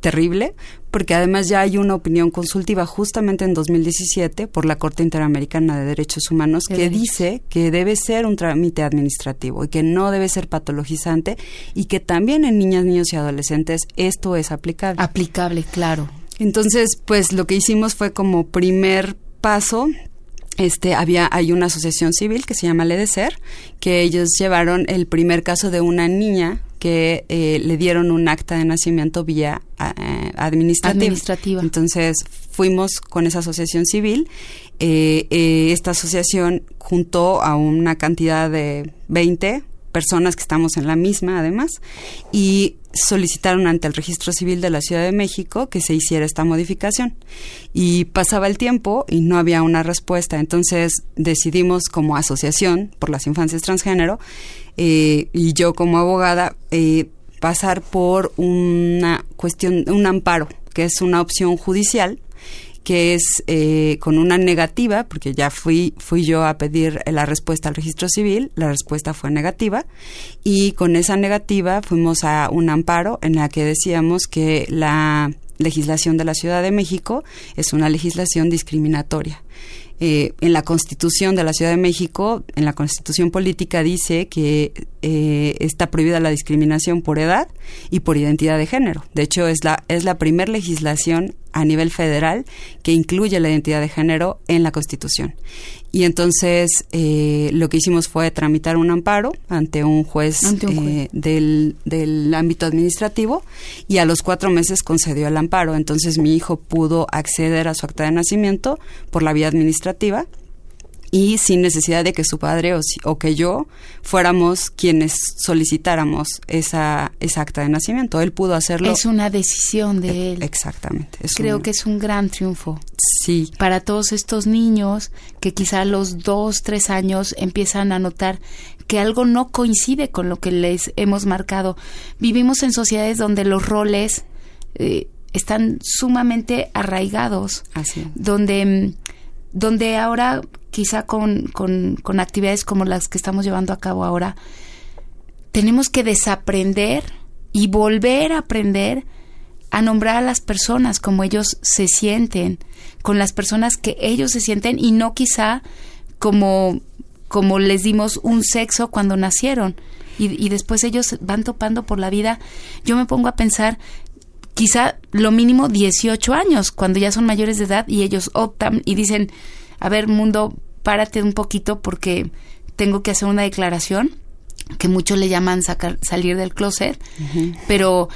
terrible, porque además ya hay una opinión consultiva justamente en 2017 por la Corte Interamericana de Derechos Humanos que derechos. dice que debe ser un trámite administrativo y que no debe ser patologizante y que también en niñas, niños y adolescentes esto es aplicable. Aplicable, claro. Entonces, pues lo que hicimos fue como primer paso este había hay una asociación civil que se llama Ledecer que ellos llevaron el primer caso de una niña que eh, le dieron un acta de nacimiento vía eh, administrativa. Administrativa. Entonces fuimos con esa asociación civil. Eh, eh, esta asociación juntó a una cantidad de 20 personas que estamos en la misma además y solicitaron ante el registro civil de la Ciudad de México que se hiciera esta modificación. Y pasaba el tiempo y no había una respuesta. Entonces decidimos como asociación por las infancias transgénero eh, y yo como abogada eh, pasar por una cuestión un amparo que es una opción judicial que es eh, con una negativa, porque ya fui, fui yo a pedir la respuesta al registro civil, la respuesta fue negativa, y con esa negativa fuimos a un amparo en la que decíamos que la legislación de la Ciudad de México es una legislación discriminatoria. Eh, en la Constitución de la Ciudad de México, en la Constitución política dice que eh, está prohibida la discriminación por edad y por identidad de género. De hecho, es la es la primer legislación a nivel federal que incluye la identidad de género en la Constitución. Y entonces eh, lo que hicimos fue tramitar un amparo ante un juez, Ante un juez. eh, del, del ámbito administrativo y a los cuatro meses concedió el amparo. Entonces mi hijo pudo acceder a su acta de nacimiento por la vía administrativa y sin necesidad de que su padre o, si- o que yo fuéramos quienes solicitáramos esa, esa acta de nacimiento. Él pudo hacerlo. Es una decisión de él. Exactamente. Creo un- que es un gran triunfo. Sí. Para todos estos niños que quizá a los dos, tres años empiezan a notar que algo no coincide con lo que les hemos marcado. Vivimos en sociedades donde los roles eh, están sumamente arraigados. Así donde, mm, donde ahora quizá con, con, actividades como las que estamos llevando a cabo ahora, tenemos que desaprender y volver a aprender a nombrar a las personas como ellos se sienten, con las personas que ellos se sienten y no quizá como, como les dimos un sexo cuando nacieron. Y, y después ellos van topando por la vida. Yo me pongo a pensar, quizá lo mínimo 18 años, cuando ya son mayores de edad y ellos optan y dicen, a ver, mundo, párate un poquito porque tengo que hacer una declaración, que muchos le llaman sacar, salir del closet, pero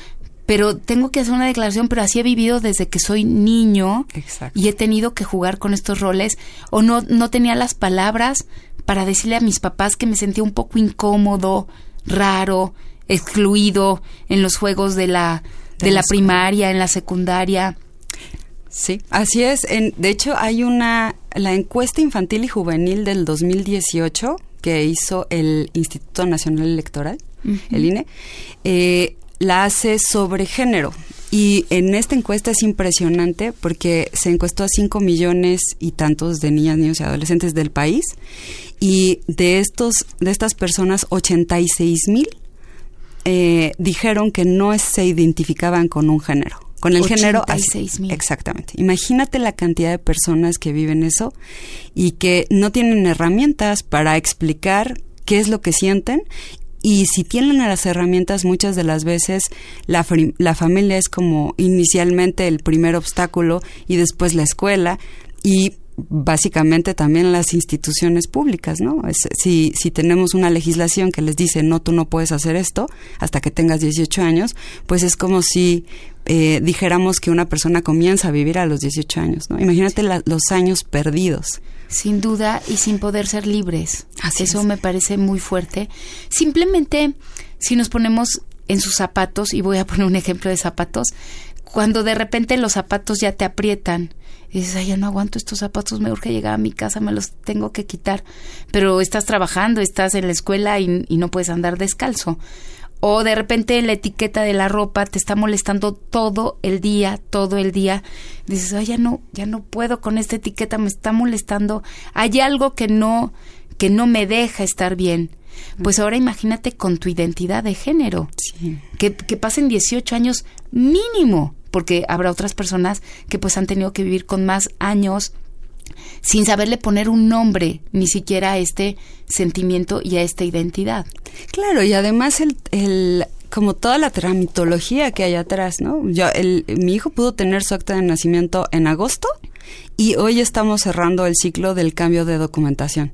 pero tengo que hacer una declaración, pero así he vivido desde que soy niño Exacto. y he tenido que jugar con estos roles o no no tenía las palabras para decirle a mis papás que me sentía un poco incómodo, raro, excluido en los juegos de la de, la primaria, en la secundaria. Sí, así es. En, de hecho, hay una, la encuesta infantil y juvenil del 2018 que hizo el Instituto Nacional Electoral, el INE, eh, la hace sobre género. Y en esta encuesta es impresionante porque se encuestó a 5 millones y tantos de niñas, niños y adolescentes del país. Y de estos, de estas personas, 86 mil eh, dijeron que no se identificaban con un género. Con el género. así- 86,000. Exactamente. Imagínate la cantidad de personas que viven eso y que no tienen herramientas para explicar qué es lo que sienten. Y si tienen las herramientas, muchas de las veces la, la familia es como inicialmente el primer obstáculo y después la escuela y básicamente también las instituciones públicas, ¿no? Es- si, si tenemos una legislación que les dice, no, tú no puedes hacer esto hasta que tengas 18 años, pues es como si eh, dijéramos que una persona comienza a vivir a los 18 años, ¿no? Imagínate la- los años perdidos. Sin duda y sin poder ser libres. Así Eso es. me parece muy fuerte. Simplemente, si nos ponemos en sus zapatos, y voy a poner un ejemplo de zapatos, cuando de repente los zapatos ya te aprietan, y dices, ay, ya no aguanto estos zapatos, me urge llegar a mi casa, me los tengo que quitar. Pero estás trabajando, estás en la escuela y, y no puedes andar descalzo. O de repente la etiqueta de la ropa te está molestando todo el día, todo el día. Dices, ay, ya no, ya no puedo con esta etiqueta, me está molestando. Hay algo que no, que no me deja estar bien. Pues ahora imagínate con tu identidad de género. Que, que pasen 18 años mínimo, porque habrá otras personas que pues han tenido que vivir con más años sin saberle poner un nombre ni siquiera a este sentimiento y a esta identidad. Claro, y además el, el como toda la tramitología que hay atrás, ¿no? Yo, el, mi hijo pudo tener su acta de nacimiento en agosto y hoy estamos cerrando el ciclo del cambio de documentación,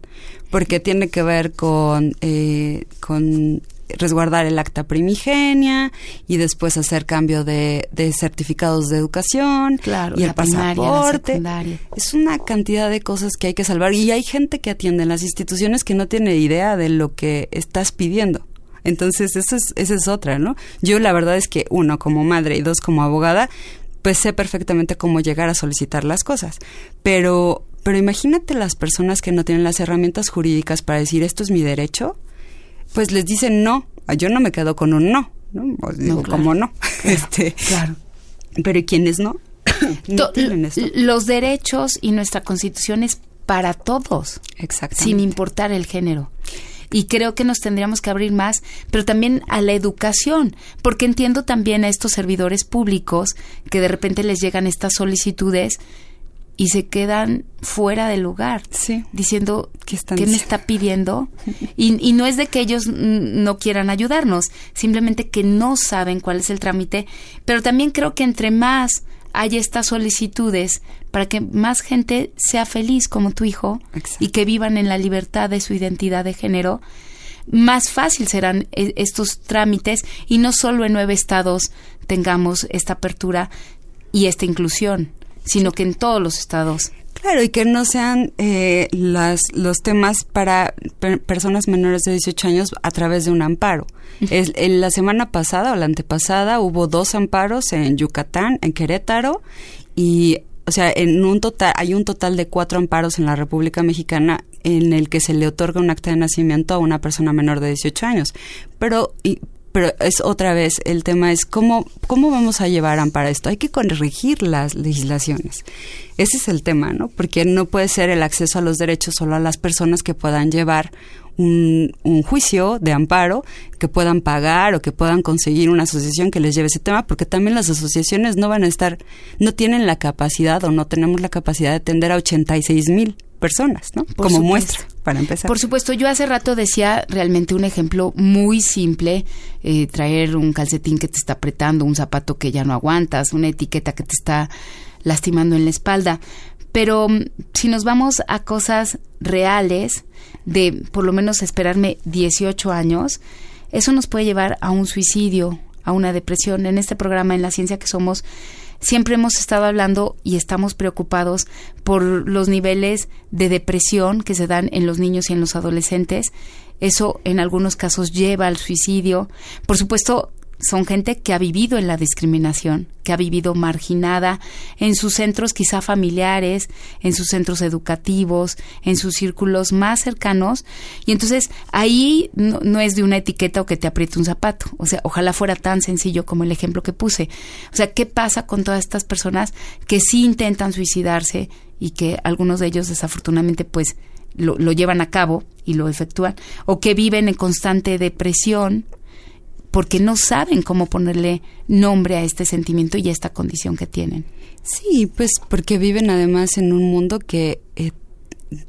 porque tiene que ver con, eh, con resguardar el acta primigenia y después hacer cambio de, de certificados de educación Claro, y el primaria, pasaporte. secundaria. Es una cantidad de cosas que hay que salvar y hay gente que atiende en las instituciones que no tiene idea de lo que estás pidiendo. Entonces, eso es, esa es otra, ¿no? Yo la verdad es que, uno, como madre y dos, como abogada, pues sé perfectamente cómo llegar a solicitar las cosas. Pero, pero imagínate las personas que no tienen las herramientas jurídicas para decir esto es mi derecho, pues les dicen no, yo no me quedo con un no, ¿no? Digo, claro. ¿cómo no? este, Claro. Pero ¿y quiénes no? no tienen esto. los derechos y nuestra constitución es para todos, sin importar el género. Y creo que nos tendríamos que abrir más, pero también a la educación, porque entiendo también a estos servidores públicos que de repente les llegan estas solicitudes y se quedan fuera del lugar, Sí. diciendo ¿Qué están ¿qué me está pidiendo? Y, y no es de que ellos no quieran ayudarnos, simplemente que no saben cuál es el trámite, pero también creo que entre más hay estas solicitudes para que más gente sea feliz como tu hijo Exacto. y que vivan en la libertad de su identidad de género, más fácil serán e- estos trámites y no solo en nueve estados tengamos esta apertura y esta inclusión, sino que en todos los estados Claro, y que no sean eh, las, los temas para per- personas menores de 18 años a través de un amparo. Es- en la semana pasada o la antepasada hubo dos amparos en Yucatán, en Querétaro, y, o sea, en un total, hay un total de cuatro amparos en la República Mexicana en el que se le otorga un acta de nacimiento a una persona menor de 18 años. Pero, y, pero es otra vez, el tema es cómo, cómo vamos a llevar amparo esto. Hay que corregir las legislaciones. Ese es el tema, ¿no? Porque no puede ser el acceso a los derechos solo a las personas que puedan llevar un, un juicio de amparo, que puedan pagar o que puedan conseguir una asociación que les lleve ese tema, porque también las asociaciones no van a estar, no tienen la capacidad o no tenemos la capacidad de atender a 86 mil personas, ¿no? Como supuesto. muestra, para empezar. Por supuesto, yo hace rato decía realmente un ejemplo muy simple, eh, traer un calcetín que te está apretando, un zapato que ya no aguantas, una etiqueta que te está lastimando en la espalda. Pero mm, si nos vamos a cosas reales, de por lo menos esperarme 18 años, eso nos puede llevar a un suicidio, a una depresión. En este programa, en la ciencia que somos, siempre hemos estado hablando y estamos preocupados por los niveles de depresión que se dan en los niños y en los adolescentes. Eso en algunos casos lleva al suicidio. Por supuesto, son gente que ha vivido en la discriminación, que ha vivido marginada en sus centros quizá familiares, en sus centros educativos, en sus círculos más cercanos. Y entonces ahí no, es de una etiqueta o que te apriete un zapato. O sea, ojalá fuera tan sencillo como el ejemplo que puse. O sea, ¿qué pasa con todas estas personas que sí intentan suicidarse y que algunos de ellos desafortunadamente pues lo llevan a cabo y lo efectúan? O que viven en constante depresión porque no saben cómo ponerle nombre a este sentimiento y a esta condición que tienen. Sí, pues porque viven además en un mundo que eh,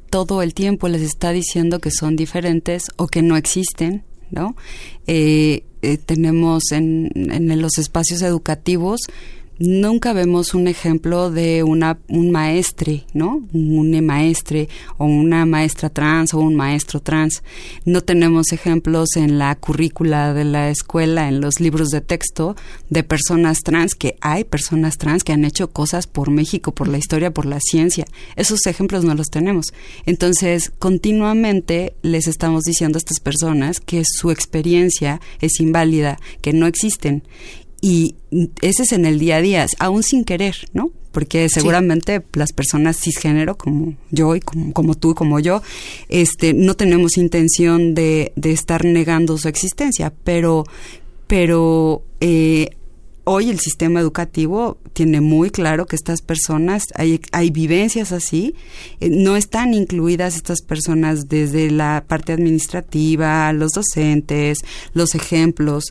todo el tiempo les está diciendo que son diferentes o que no existen, ¿no? Eh, eh, tenemos en, en los espacios educativos nunca vemos un ejemplo de una un maestre, ¿no? Un maestre o una maestra trans o un maestro trans. No tenemos ejemplos en la currícula de la escuela, en los libros de texto de personas trans que hay personas trans que han hecho cosas por México, por la historia, por la ciencia. Esos ejemplos no los tenemos. Entonces, continuamente les estamos diciendo a estas personas que su experiencia es inválida, que no existen y ese es en el día a día, aún sin querer, ¿no? Porque seguramente las personas cisgénero como yo y como, como tú y como yo, este, no tenemos intención de, de estar negando su existencia, pero, pero eh, hoy el sistema educativo tiene muy claro que estas personas, hay, hay vivencias así, eh, no están incluidas estas personas desde la parte administrativa, los docentes, los ejemplos,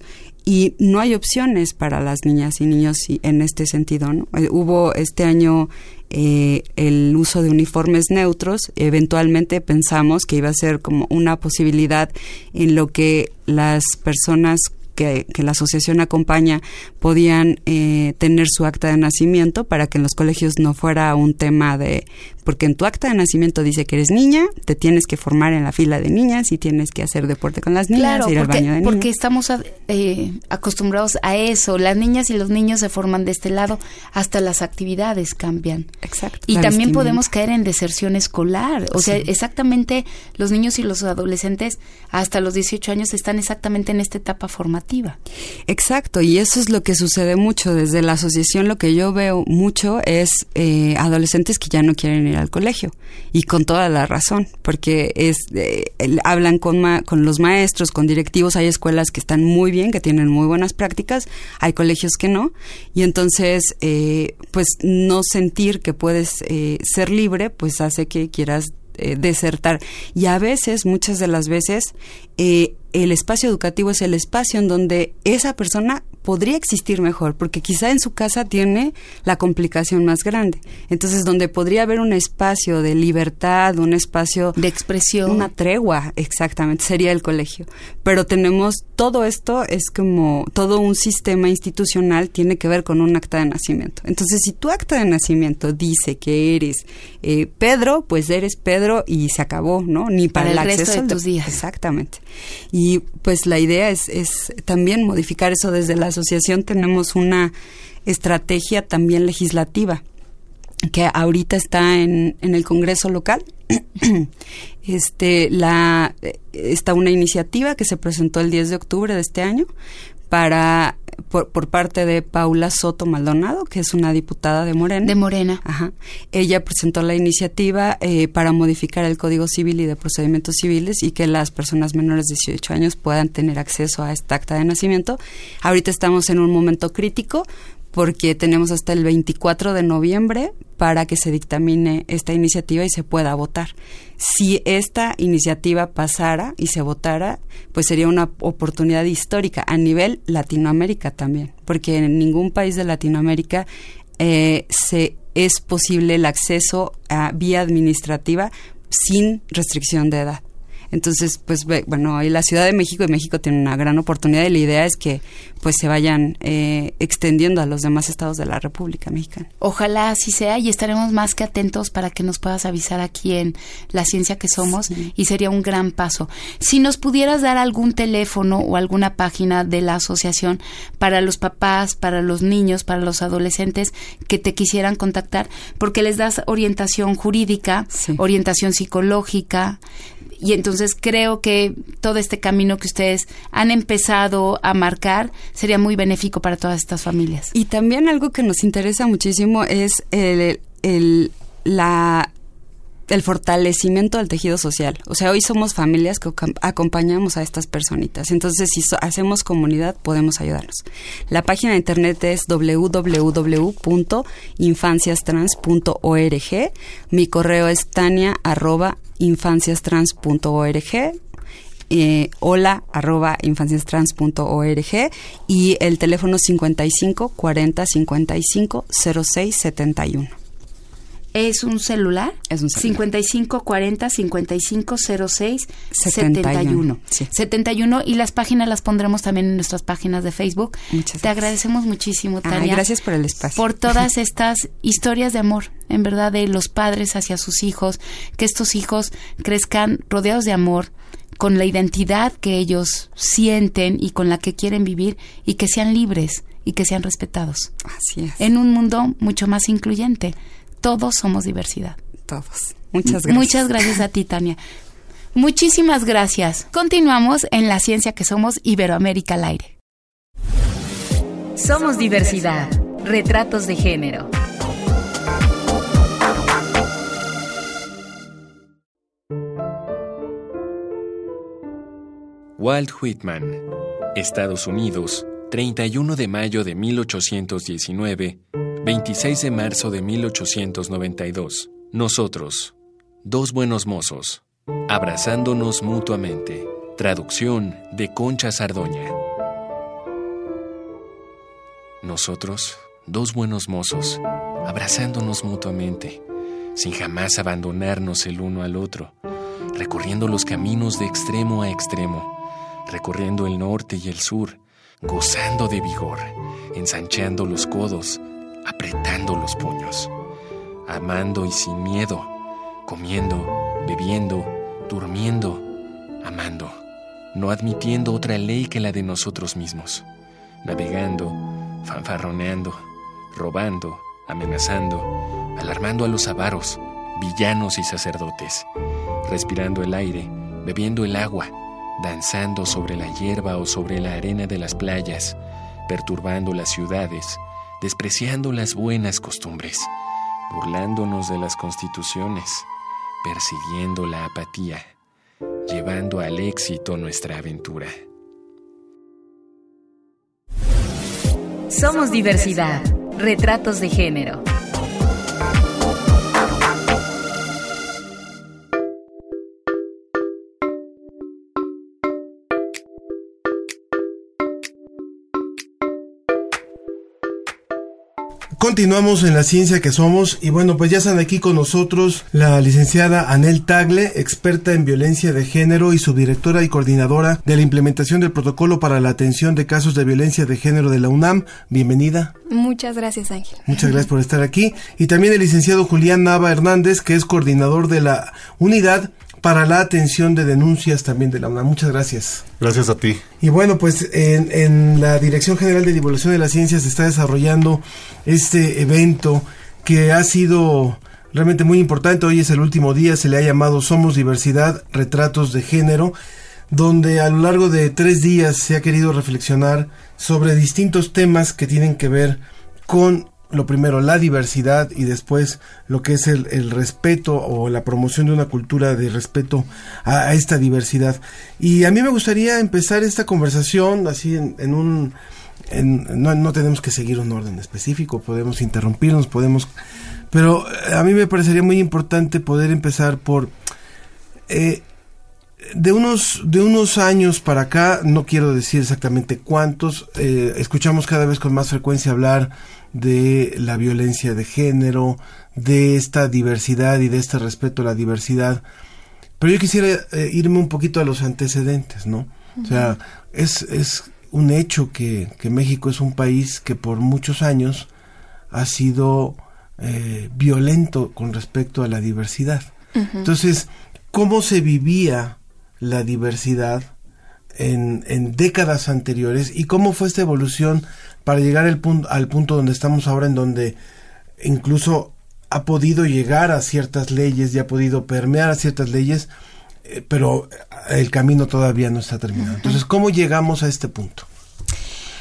y no hay opciones para las niñas y niños en este sentido. ¿no? Eh, hubo este año eh, el uso de uniformes neutros, eventualmente pensamos que iba a ser como una posibilidad en lo que las personas que, la asociación acompaña podían eh, tener su acta de nacimiento para que en los colegios no fuera un tema de porque en tu acta de nacimiento dice que eres niña, te tienes que formar en la fila de niñas y tienes que hacer deporte con las niñas, claro, ir porque, al baño de niñas. Porque estamos eh, acostumbrados a eso. Las niñas y los niños se forman de este lado, hasta las actividades cambian. Exacto. Y también podemos caer en deserción escolar. O Sí. sea, exactamente los niños y los adolescentes hasta los 18 años están exactamente en esta etapa formativa. Exacto, y eso es lo que sucede mucho. Desde la asociación lo que yo veo mucho es eh, adolescentes que ya no quieren ir al colegio y con toda la razón, porque es eh, hablan con, con los maestros, con directivos, hay escuelas que están muy bien, que tienen muy buenas prácticas, hay colegios que no, y entonces eh, pues no sentir que puedes eh, ser libre pues hace que quieras eh, desertar. Y a veces, muchas de las veces, eh, el espacio educativo es el espacio en donde esa persona podría existir mejor, porque quizá en su casa tiene la complicación más grande. Entonces, donde podría haber un espacio de libertad, un espacio de expresión, una tregua, exactamente, sería el colegio. Pero tenemos todo esto, es como todo un sistema institucional tiene que ver con un acta de nacimiento. Entonces, si tu acta de nacimiento dice que eres eh, Pedro, pues eres Pedro y se acabó, ¿no? Ni para, Para el el resto acceso de tus días. Exactamente. Y pues la idea es, es también modificar eso. Desde la tenemos una estrategia también legislativa que ahorita está en, en el Congreso local. este, la, está una iniciativa que se presentó el 10 de octubre de este año para por, por, parte de Paula Soto Maldonado, que es una diputada de Morena. De Morena. Ajá. Ella presentó la iniciativa eh, para modificar el Código Civil y de Procedimientos Civiles y que las personas menores de 18 años puedan tener acceso a esta acta de nacimiento. Ahorita estamos en un momento crítico porque tenemos hasta el 24 de noviembre para que se dictamine esta iniciativa y se pueda votar. Si esta iniciativa pasara y se votara, pues sería una oportunidad histórica a nivel Latinoamérica también, porque en ningún país de Latinoamérica eh, se es posible el acceso a vía administrativa sin restricción de edad. Entonces, pues bueno, la Ciudad de México y México tiene una gran oportunidad y la idea es que pues se vayan eh, extendiendo a los demás estados de la República Mexicana. Ojalá así sea y estaremos más que atentos para que nos puedas avisar aquí en La Ciencia que Somos y sería un gran paso. Si nos pudieras dar algún teléfono o alguna página de la asociación para los papás, para los niños, para los adolescentes que te quisieran contactar, porque les das orientación jurídica, orientación psicológica, y entonces creo que todo este camino que ustedes han empezado a marcar sería muy benéfico para todas estas familias. Y también algo que nos interesa muchísimo es el, el la el fortalecimiento del tejido social. O sea, hoy somos familias que acompañamos a estas personitas. Entonces, si hacemos comunidad, podemos ayudarlos. La página de internet es www.infanciastrans.org. Mi correo es tania infanciastrans.org eh, hola arroba infanciastrans.org y el teléfono 55 40 55 06 71. ¿Es un celular? Es un celular. 55 40 55 06 71. 71 y las páginas las pondremos también en nuestras páginas de Facebook. Muchas Te agradecemos muchísimo, Tania. gracias por el espacio. Por todas estas historias de amor, en verdad, de los padres hacia sus hijos, que estos hijos crezcan rodeados de amor, con la identidad que ellos sienten y con la que quieren vivir y que sean libres y que sean respetados. Así es. En un mundo mucho más incluyente todos somos diversidad. Todos. Muchas gracias. Muchas gracias a ti, Tania. Muchísimas gracias. Continuamos en La Ciencia que Somos Iberoamérica al aire. Somos diversidad. Retratos de género. Walt Whitman, Estados Unidos, 31 de mayo de 1819 26 de marzo de 1892. Nosotros, dos buenos mozos, abrazándonos mutuamente. Traducción de Concha Sardoña. Nosotros, dos buenos mozos, abrazándonos mutuamente, sin jamás abandonarnos el uno al otro, recorriendo los caminos de extremo a extremo, recorriendo el norte y el sur, gozando de vigor, ensanchando los codos, apretando los puños, amando y sin miedo, comiendo, bebiendo, durmiendo, amando, no admitiendo otra ley que la de nosotros mismos, navegando, fanfarroneando, robando, amenazando, alarmando a los avaros, villanos y sacerdotes, respirando el aire, bebiendo el agua, danzando sobre la hierba o sobre la arena de las playas, perturbando las ciudades, despreciando las buenas costumbres, burlándonos de las constituciones, persiguiendo la apatía, llevando al éxito nuestra aventura. Somos diversidad, retratos de género. Continuamos en la ciencia que somos y bueno, pues ya están aquí con nosotros la licenciada Anel Tagle, experta en violencia de género y subdirectora y coordinadora de la implementación del protocolo para la atención de casos de violencia de género de la UNAM. Bienvenida. Muchas gracias, Ángel. Muchas gracias por estar aquí. Y también el licenciado Julián Nava Hernández, que es coordinador de la unidad para la atención de denuncias también de la UNAM. Muchas gracias. Gracias a ti. Y bueno, pues en, en la Dirección General de Divulgación de las Ciencias se está desarrollando este evento que ha sido realmente muy importante. Hoy es el último día, se le ha llamado Somos Diversidad, Retratos de Género, donde a lo largo de tres días se ha querido reflexionar sobre distintos temas que tienen que ver con lo primero, la diversidad y después lo que es el, respeto o la promoción de una cultura de respeto a, esta diversidad. Y a mí me gustaría empezar esta conversación así en, un... no, no tenemos que seguir un orden específico, podemos interrumpirnos, podemos... Pero a mí me parecería muy importante poder empezar por... Eh, de unos, de unos años para acá, no quiero decir exactamente cuántos, eh, escuchamos cada vez con más frecuencia hablar de la violencia de género, de esta diversidad y de este respeto a la diversidad. Pero yo quisiera eh, irme un poquito a los antecedentes, ¿no? O sea, es, es un hecho que, que, México es un país que por muchos años ha sido eh, violento con respecto a la diversidad. Entonces, ¿cómo se vivía la diversidad en, en, décadas anteriores y cómo fue esta evolución para llegar al punto, al punto donde estamos ahora, en donde incluso ha podido llegar a ciertas leyes y ha podido permear a ciertas leyes, eh, pero el camino todavía no está terminado. Entonces, ¿cómo llegamos a este punto?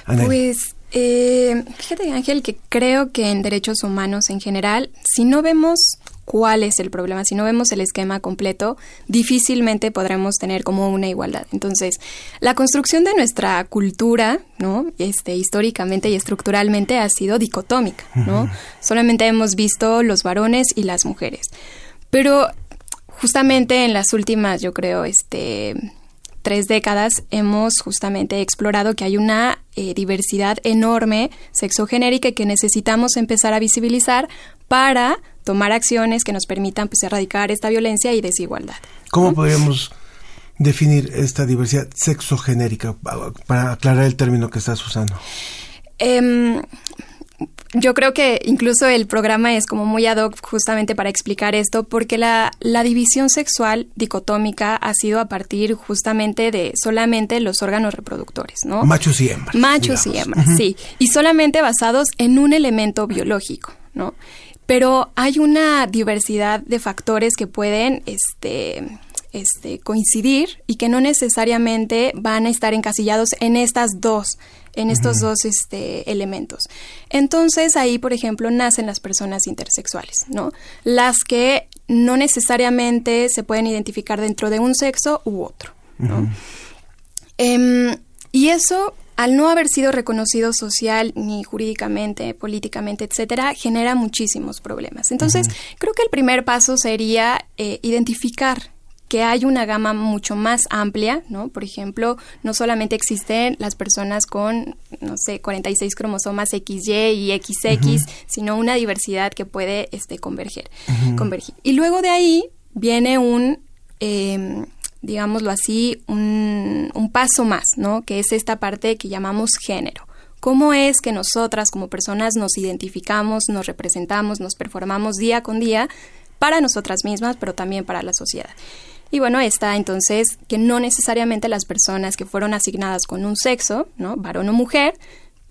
Pues eh, fíjate Ángel que creo que en derechos humanos en general, si no vemos cuál es el problema. Si no vemos el esquema completo, difícilmente podremos tener como una igualdad. Entonces, la construcción de nuestra cultura, ¿no? Este, históricamente y estructuralmente ha sido dicotómica, ¿no? Solamente hemos visto los varones y las mujeres. Pero justamente en las últimas, yo creo, este tres décadas hemos justamente explorado que hay una eh, diversidad enorme sexogenérica que necesitamos empezar a visibilizar para tomar acciones que nos permitan pues, erradicar esta violencia y desigualdad. ¿Cómo podríamos definir esta diversidad sexogenérica para aclarar el término que estás usando? Em, yo creo que incluso el programa es como muy ad hoc justamente para explicar esto, porque la, la, división sexual dicotómica ha sido a partir justamente de solamente los órganos reproductores, ¿no? Machos y hembras. Machos y hembras, sí. Y solamente basados en un elemento biológico, ¿no? Pero hay una diversidad de factores que pueden este, este, coincidir y que no necesariamente van a estar encasillados en estas dos en estos dos este, elementos. Entonces ahí, por ejemplo, nacen las personas intersexuales, ¿no? Las que no necesariamente se pueden identificar dentro de un sexo u otro, ¿no? Em, y eso al no haber sido reconocido social ni jurídicamente, políticamente, etcétera, genera muchísimos problemas. Entonces, creo que el primer paso sería eh, identificar que hay una gama mucho más amplia, ¿no? Por ejemplo, no solamente existen las personas con, no sé, 46 cromosomas XY y XX, sino una diversidad que puede este, converger, convergir. Y luego de ahí viene un... Eh, digámoslo así, un, un paso más, ¿no? Que es esta parte que llamamos género. ¿Cómo es que nosotras como personas nos identificamos, nos representamos, nos performamos día con día para nosotras mismas, pero también para la sociedad? Y bueno, está entonces que no necesariamente las personas que fueron asignadas con un sexo, ¿no? varón o mujer,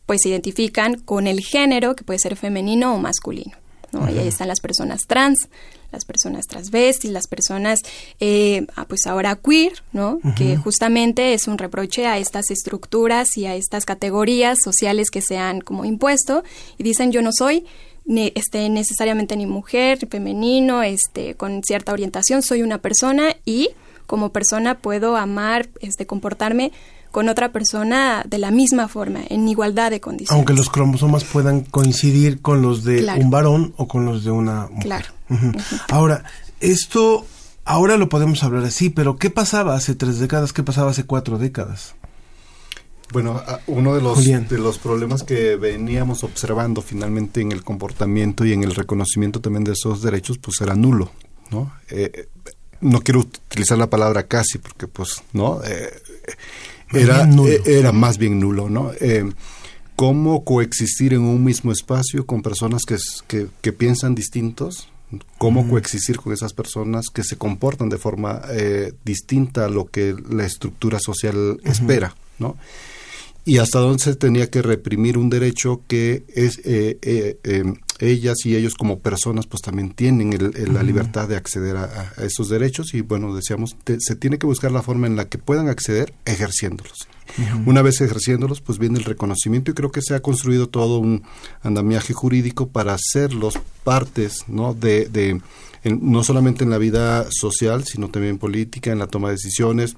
pues se identifican con el género que puede ser femenino o masculino. ¿No? Y ahí están las personas trans, las personas transvestis, las personas, eh, ah, pues ahora queer, ¿no? Que justamente es un reproche a estas estructuras y a estas categorías sociales que se han como impuesto y dicen yo no soy este, necesariamente ni mujer, ni femenino, este, con cierta orientación, soy una persona y como persona puedo amar, este, comportarme con otra persona de la misma forma, en igualdad de condiciones. Aunque los cromosomas puedan coincidir con los de un varón o con los de una mujer. Claro. Ahora, esto, ahora lo podemos hablar así, pero ¿qué pasaba hace tres décadas? ¿Qué pasaba hace cuatro décadas? Bueno, uno de los, de los problemas que veníamos observando finalmente en el comportamiento y en el reconocimiento también de esos derechos, pues era nulo, ¿no? Eh, no quiero utilizar la palabra casi, porque pues, ¿no? Eh, era, eh, era más bien nulo, ¿no? Eh, ¿Cómo coexistir en un mismo espacio con personas que, que, piensan distintos? ¿Cómo coexistir con esas personas que se comportan de forma eh, distinta a lo que la estructura social espera, ¿no? Y hasta dónde se tenía que reprimir un derecho que es, ellas y ellos como personas pues también tienen la libertad de acceder a, esos derechos y bueno, decíamos, se tiene que buscar la forma en la que puedan acceder ejerciéndolos. Una vez ejerciéndolos, pues viene el reconocimiento y creo que se ha construido todo un andamiaje jurídico para hacerlos partes, ¿no? De, de no solamente en la vida social, sino también política, en la toma de decisiones,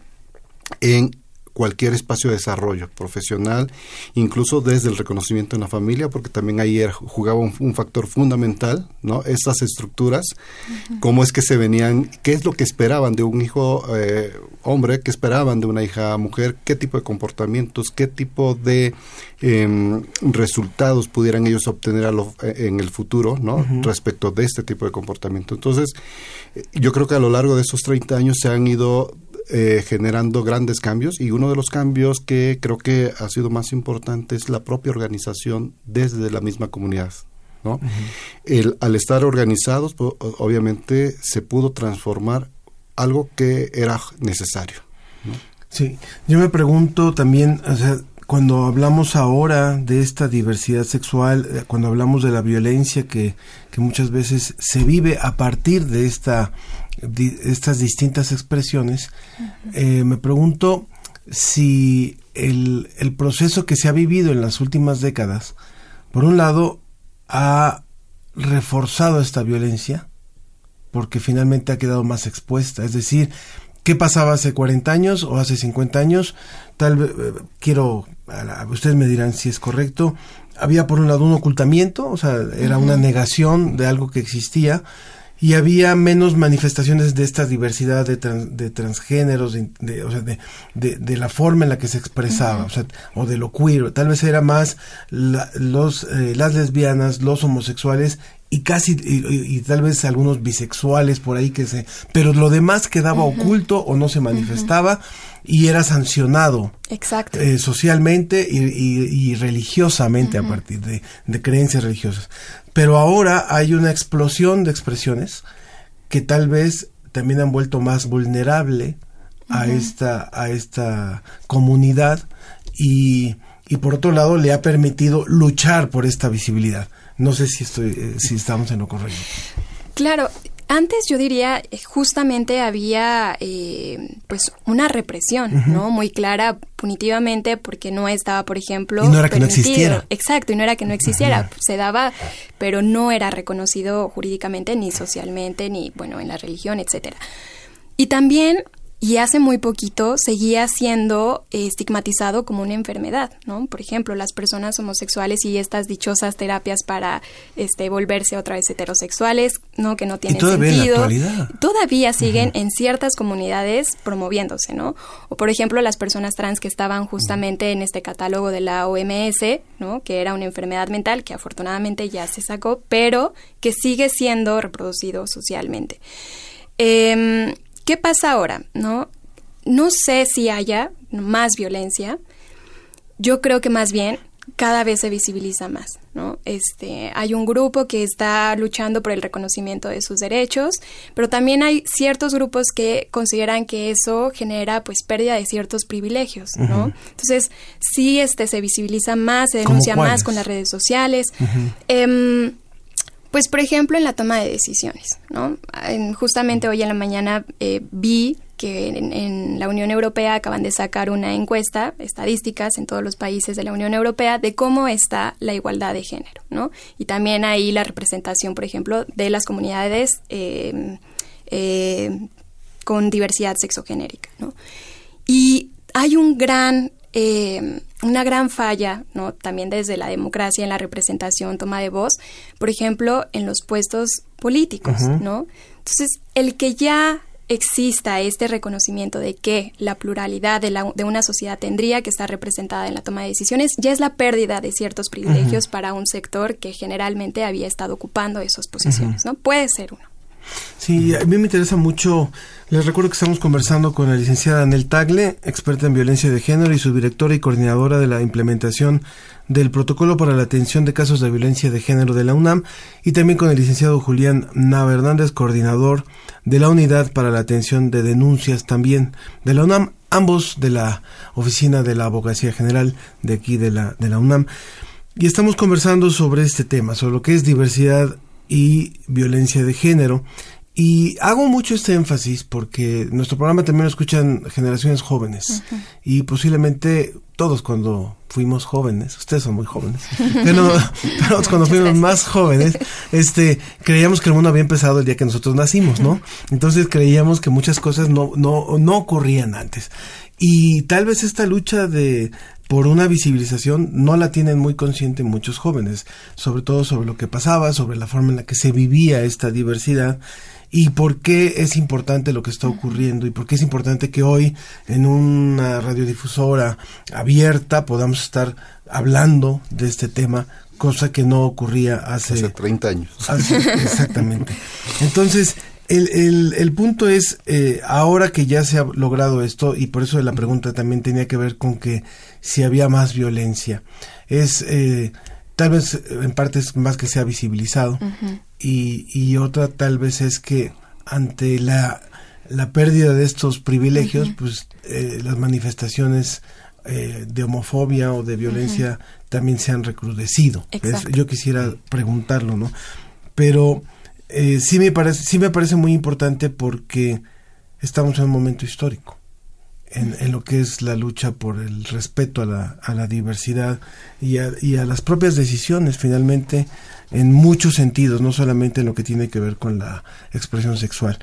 en cualquier espacio de desarrollo profesional, incluso desde el reconocimiento en la familia, porque también ahí jugaba un, factor fundamental, ¿no? Esas estructuras, cómo es que se venían, qué es lo que esperaban de un hijo eh, hombre, qué esperaban de una hija mujer, qué tipo de comportamientos, qué tipo de em, resultados pudieran ellos obtener en el futuro, ¿no? Respecto de este tipo de comportamiento. Entonces, eh, yo creo que a lo largo de esos 30 años se han ido eh, generando grandes cambios y uno de los cambios que creo que ha sido más importante es la propia organización desde la misma comunidad. ¿no? El, al estar organizados, obviamente se pudo transformar algo que era necesario. Sí, yo me pregunto también, o sea, cuando hablamos ahora de esta diversidad sexual, eh, cuando hablamos de la violencia que, que muchas veces se vive a partir de esta estas distintas expresiones, eh, me pregunto si el, el, proceso que se ha vivido en las últimas décadas, por un lado, ha reforzado esta violencia, porque finalmente ha quedado más expuesta. Es decir, ¿qué pasaba hace 40 años o hace 50 años? Tal vez, eh, quiero, ustedes me dirán si es correcto, había por un lado un ocultamiento, o sea, era una negación de algo que existía, y había menos manifestaciones de esta diversidad de, de transgéneros, de, o sea, de, de, la forma en la que se expresaba, o sea, o de lo queer, tal vez era más los, eh, las lesbianas, los homosexuales y casi, y, tal vez algunos bisexuales por ahí que se, pero lo demás quedaba oculto o no se manifestaba y era sancionado Exacto. Eh, socialmente y, y, religiosamente a partir de, de creencias religiosas. Pero ahora hay una explosión de expresiones que tal vez también han vuelto más vulnerable a esta a esta comunidad y, y por otro lado le ha permitido luchar por esta visibilidad. No sé si estoy eh, si estamos en lo correcto. Claro, antes yo diría eh, justamente había eh, pues una represión, ¿no? Muy clara punitivamente porque no estaba, por ejemplo, y no era que no existiera. Exacto, y no era que no existiera, se daba, pero no era reconocido jurídicamente ni socialmente ni bueno en la religión, etcétera. Y también y hace muy poquito seguía siendo estigmatizado como una enfermedad, ¿no? Por ejemplo, las personas homosexuales y estas dichosas terapias para este volverse otra vez heterosexuales, ¿no? Que no tienen sentido. todavía siguen en ciertas comunidades promoviéndose, ¿no? O por ejemplo, las personas trans que estaban justamente en este catálogo de la OMS, ¿no? Que era una enfermedad mental que afortunadamente ya se sacó, pero que sigue siendo reproducido socialmente. Eh, ¿Qué pasa ahora? No, no sé si haya más violencia. Yo creo que más bien cada vez se visibiliza más, ¿no? Este, hay un grupo que está luchando por el reconocimiento de sus derechos, pero también hay ciertos grupos que consideran que eso genera pues pérdida de ciertos privilegios, ¿no? Entonces, sí este se visibiliza más, se denuncia más con las redes sociales. Pues, por ejemplo, en la toma de decisiones, ¿no? justamente hoy en la mañana eh, vi que en, la Unión Europea acaban de sacar una encuesta, estadísticas en todos los países de la Unión Europea, de cómo está la igualdad de género, ¿no? Y también ahí la representación, por ejemplo, de las comunidades eh, eh, con diversidad sexogenérica, ¿no? Y hay un gran eh, una gran falla, ¿no? También desde la democracia en la representación, toma de voz, por ejemplo, en los puestos políticos, ¿no? Entonces, el que ya exista este reconocimiento de que la pluralidad de, la, de, una sociedad tendría que estar representada en la toma de decisiones, ya es la pérdida de ciertos privilegios para un sector que generalmente había estado ocupando esas posiciones, ¿no? Puede ser uno. Sí, a mí me interesa mucho. Les recuerdo que estamos conversando con la licenciada Anel Tagle, experta en violencia de género y subdirectora y coordinadora de la implementación del protocolo para la atención de casos de violencia de género de la UNAM y también con el licenciado Julián Nava Hernández, coordinador de la unidad para la atención de denuncias también de la UNAM, ambos de la oficina de la abogacía general de aquí de la, de la UNAM. y estamos conversando sobre este tema, sobre lo que es diversidad y violencia de género. Y hago mucho este énfasis porque nuestro programa también lo escuchan generaciones jóvenes y posiblemente todos cuando fuimos jóvenes, ustedes son muy jóvenes, pero, todos cuando fuimos más jóvenes, este, creíamos que el mundo había empezado el día que nosotros nacimos, ¿no? Entonces creíamos que muchas cosas no, no, no ocurrían antes. Y tal vez esta lucha de por una visibilización no la tienen muy consciente muchos jóvenes, sobre todo sobre lo que pasaba, sobre la forma en la que se vivía esta diversidad y por qué es importante lo que está ocurriendo y por qué es importante que hoy en una radiodifusora abierta podamos estar hablando de este tema cosa que no ocurría hace, hace 30 años. exactamente. Entonces, el, el, el, punto es, eh, ahora que ya se ha logrado esto, y por eso la pregunta también tenía que ver con que si había más violencia, es eh, tal vez en parte es más que se ha visibilizado, y, y, otra tal vez es que ante la, la pérdida de estos privilegios, pues eh, las manifestaciones de homofobia o de violencia también se han recrudecido. Yo quisiera preguntarlo, ¿no? Pero eh, sí, me parece, sí me parece muy importante porque estamos en un momento histórico en, lo que es la lucha por el respeto a la, a la diversidad y a, y a, las propias decisiones finalmente en muchos sentidos, no solamente en lo que tiene que ver con la expresión sexual.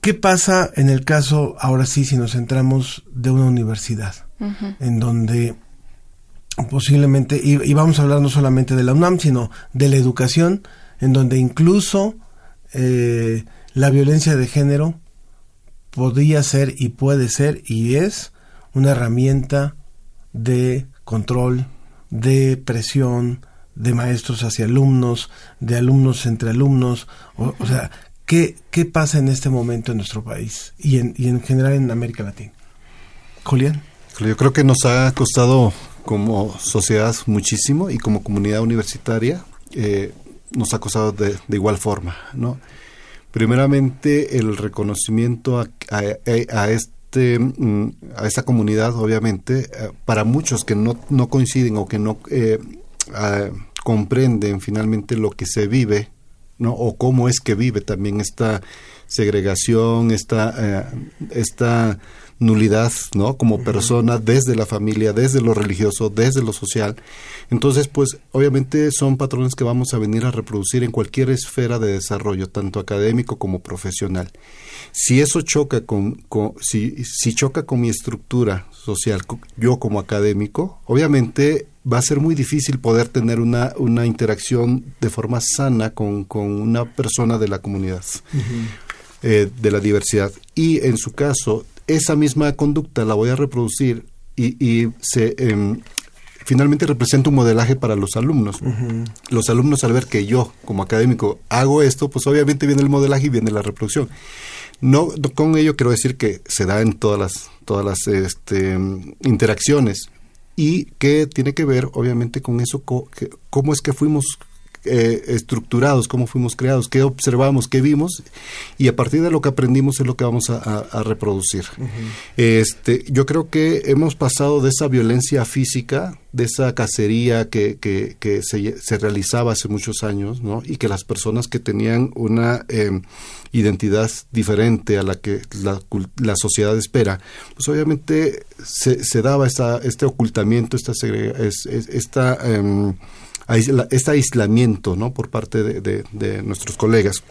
¿Qué pasa en el caso, ahora sí, si nos centramos de una universidad, en donde posiblemente, y, y, vamos a hablar no solamente de la UNAM, sino de la educación, en donde incluso eh, la violencia de género podría ser y puede ser y es una herramienta de control, de presión de maestros hacia alumnos, de alumnos entre alumnos, o, sea, ¿qué, ¿qué pasa en este momento en nuestro país y en, y en general en América Latina? Julián. Yo creo que nos ha costado como sociedad muchísimo y como comunidad universitaria eh, nos ha acosado de, de igual forma, ¿no? Primeramente, el reconocimiento a, este, mm, a esta comunidad, obviamente, eh, para muchos que no, no coinciden o que no eh, comprenden finalmente lo que se vive, ¿no? O cómo es que vive también esta segregación, esta, eh, esta nulidad, ¿no? Como persona desde la familia, desde lo religioso, desde lo social. Entonces, pues obviamente son patrones que vamos a venir a reproducir en cualquier esfera de desarrollo, tanto académico como profesional. Si eso choca con, con si, si choca con mi estructura social, yo como académico, obviamente va a ser muy difícil poder tener una, una interacción de forma sana con, con una persona de la comunidad. Eh, de la diversidad. Y en su caso, esa misma conducta la voy a reproducir y, se em, finalmente representa un modelaje para los alumnos. Los alumnos al ver que yo como académico hago esto, pues obviamente viene el modelaje y viene la reproducción. No, con ello quiero decir que se da en todas las todas las este, interacciones y que tiene que ver obviamente con eso cómo es que fuimos eh, estructurados, cómo fuimos creados, qué observamos, qué vimos, y a partir de lo que aprendimos es lo que vamos a, reproducir. este, yo creo que hemos pasado de esa violencia física, de esa cacería que, que, se, realizaba hace muchos años, ¿no? y que las personas que tenían una em, identidad diferente a la que la, la sociedad espera, pues obviamente se, se daba esta, este ocultamiento, esta, esta este aislamiento ¿no? por parte de, nuestros colegas.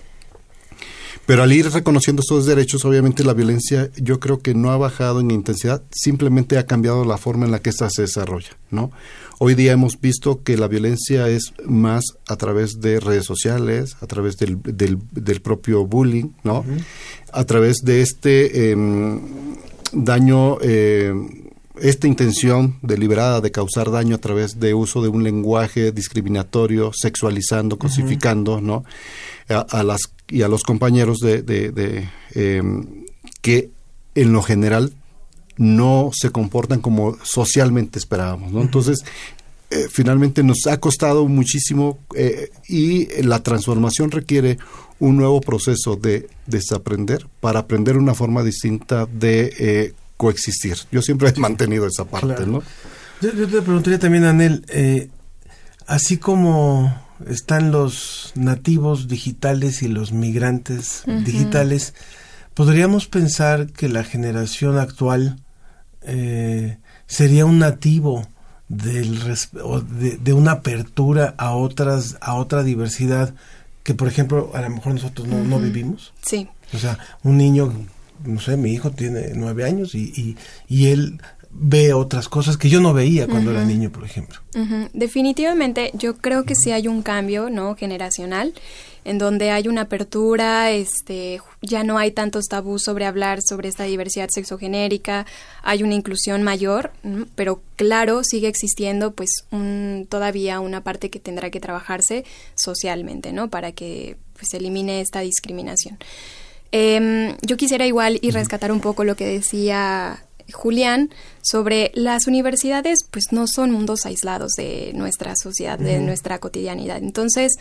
Pero al ir reconociendo estos derechos, obviamente la violencia yo creo que no ha bajado en intensidad, simplemente ha cambiado la forma en la que ésta se desarrolla, ¿no? Hoy día hemos visto que la violencia es más a través de redes sociales, a través del, del, propio bullying, ¿no? A través de este em, daño eh, esta intención deliberada de causar daño a través de uso de un lenguaje discriminatorio, sexualizando, cosificando, ¿no? A, las y a los compañeros de, de, em, que en lo general no se comportan como socialmente esperábamos, ¿no? Entonces, eh, finalmente nos ha costado muchísimo eh, y la transformación requiere un nuevo proceso de desaprender para aprender una forma distinta de eh, coexistir. Yo siempre he mantenido esa parte, ¿no? Yo, te preguntaría también, Anel, eh, así como están los nativos digitales y los migrantes digitales, podríamos pensar que la generación actual eh, sería un nativo del de, de, una apertura a otras a otra diversidad que por ejemplo a lo mejor nosotros no, no vivimos sí. O sea un niño no sé mi hijo tiene nueve años y, y, y él ve otras cosas que yo no veía cuando era niño, por ejemplo. Definitivamente, yo creo que sí hay un cambio, ¿no? Generacional, en donde hay una apertura, este, ya no hay tantos tabús sobre hablar sobre esta diversidad sexogenérica, hay una inclusión mayor, pero claro, sigue existiendo, pues, un, todavía una parte que tendrá que trabajarse socialmente, ¿no? Para que pues, se elimine esta discriminación. Em, yo quisiera igual y rescatar un poco lo que decía Julián sobre las universidades, pues no son mundos aislados de nuestra sociedad, de nuestra cotidianidad. Entonces,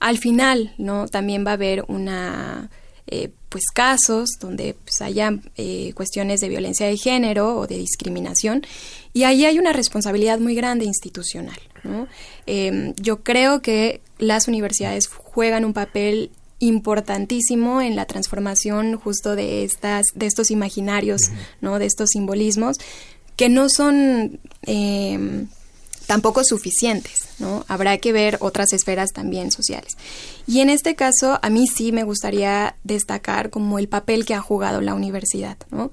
al final, ¿no? También va a haber una eh, pues casos donde pues, haya eh, cuestiones de violencia de género o de discriminación y ahí hay una responsabilidad muy grande institucional. ¿no? Em, yo creo que las universidades juegan un papel importantísimo en la transformación justo de estas de estos imaginarios no de estos simbolismos que no son em, tampoco suficientes no habrá que ver otras esferas también sociales. Y en este caso a mí sí me gustaría destacar como el papel que ha jugado la universidad no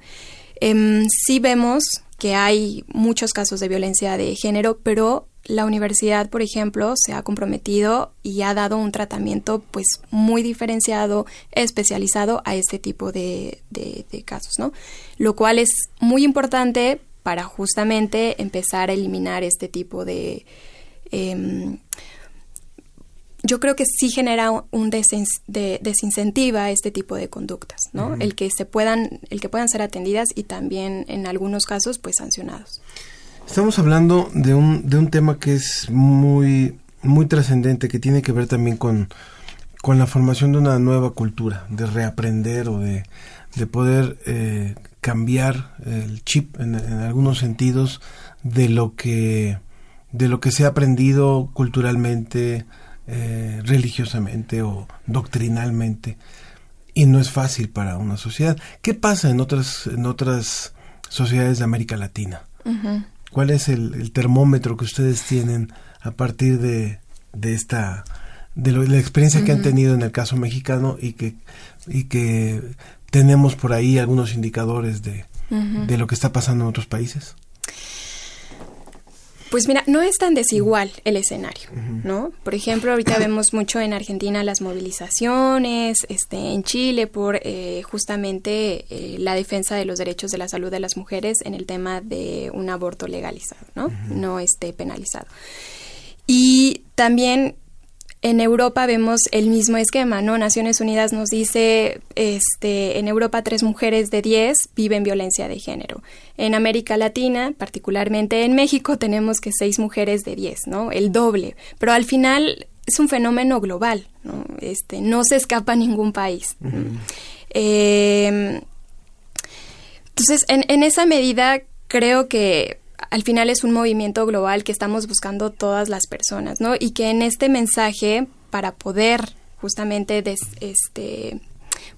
eh, sí vemos que hay muchos casos de violencia de género pero la universidad, por ejemplo, se ha comprometido y ha dado un tratamiento pues muy diferenciado, especializado a este tipo de, casos, ¿no? Lo cual es muy importante para justamente empezar a eliminar este tipo de... Em, yo creo que sí genera un desincentiva este tipo de conductas, ¿no? El que se puedan, el que puedan ser atendidas y también en algunos casos pues sancionados. Estamos hablando de un, de un tema que es muy, muy trascendente, que tiene que ver también con, con la formación de una nueva cultura, de reaprender o de, de poder eh, cambiar el chip en, algunos sentidos de lo que de lo que se ha aprendido culturalmente, eh, religiosamente o doctrinalmente y no es fácil para una sociedad. ¿Qué pasa en otras en otras sociedades de América Latina? ¿Cuál es el, termómetro que ustedes tienen a partir de, de esta de, la experiencia que han tenido en el caso mexicano y que y que tenemos por ahí algunos indicadores de, de lo que está pasando en otros países? Pues mira, no es tan desigual el escenario, ¿no? Por ejemplo, ahorita vemos mucho en Argentina las movilizaciones, este, en Chile por eh, justamente eh, la defensa de los derechos de la salud de las mujeres en el tema de un aborto legalizado, ¿no? No esté penalizado. Y también en Europa vemos el mismo esquema, ¿no? Naciones Unidas nos dice, este, en Europa tres mujeres de diez viven violencia de género. En América Latina, particularmente en México, tenemos que seis mujeres de diez, ¿no? El doble. Pero al final es un fenómeno global, ¿no? Este, no se escapa a ningún país. Em, entonces, en, en esa medida, creo que al final es un movimiento global que estamos buscando todas las personas, ¿no? Y que en este mensaje, para poder justamente, este,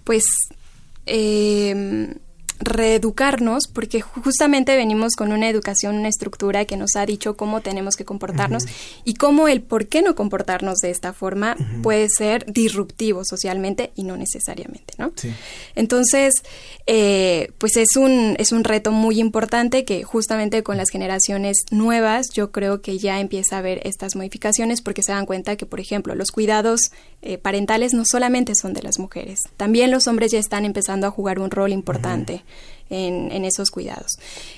pues, eh, reeducarnos, porque justamente venimos con una educación, una estructura que nos ha dicho cómo tenemos que comportarnos y cómo el por qué no comportarnos de esta forma puede ser disruptivo socialmente y no necesariamente, ¿no? Entonces, eh, pues es un, es un reto muy importante que justamente con las generaciones nuevas yo creo que ya empieza a haber estas modificaciones porque se dan cuenta que, por ejemplo, los cuidados eh, parentales no solamente son de las mujeres, también los hombres ya están empezando a jugar un rol importante en, esos cuidados.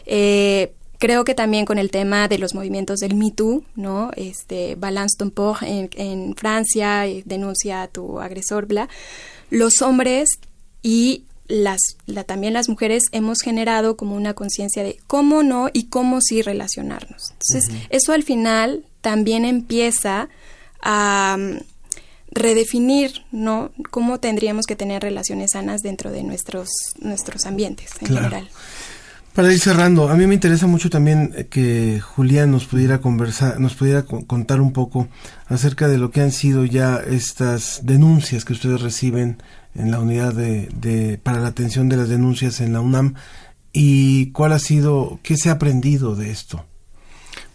Eh, creo que también con el tema de los movimientos del Me Too, ¿no? Este, Balance ton port en, Francia, eh, denuncia a tu agresor, bla. Los hombres y las, también las mujeres hemos generado como una conciencia de cómo no y cómo sí relacionarnos. Entonces, eso al final también empieza a redefinir, ¿no? Cómo tendríamos que tener relaciones sanas dentro de nuestros, nuestros ambientes en general. Para ir cerrando, a mí me interesa mucho también eh, que Julián nos pudiera conversar, nos pudiera contar un poco acerca de lo que han sido ya estas denuncias que ustedes reciben en la unidad de, para la atención de las denuncias en la UNAM y cuál ha sido, qué se ha aprendido de esto.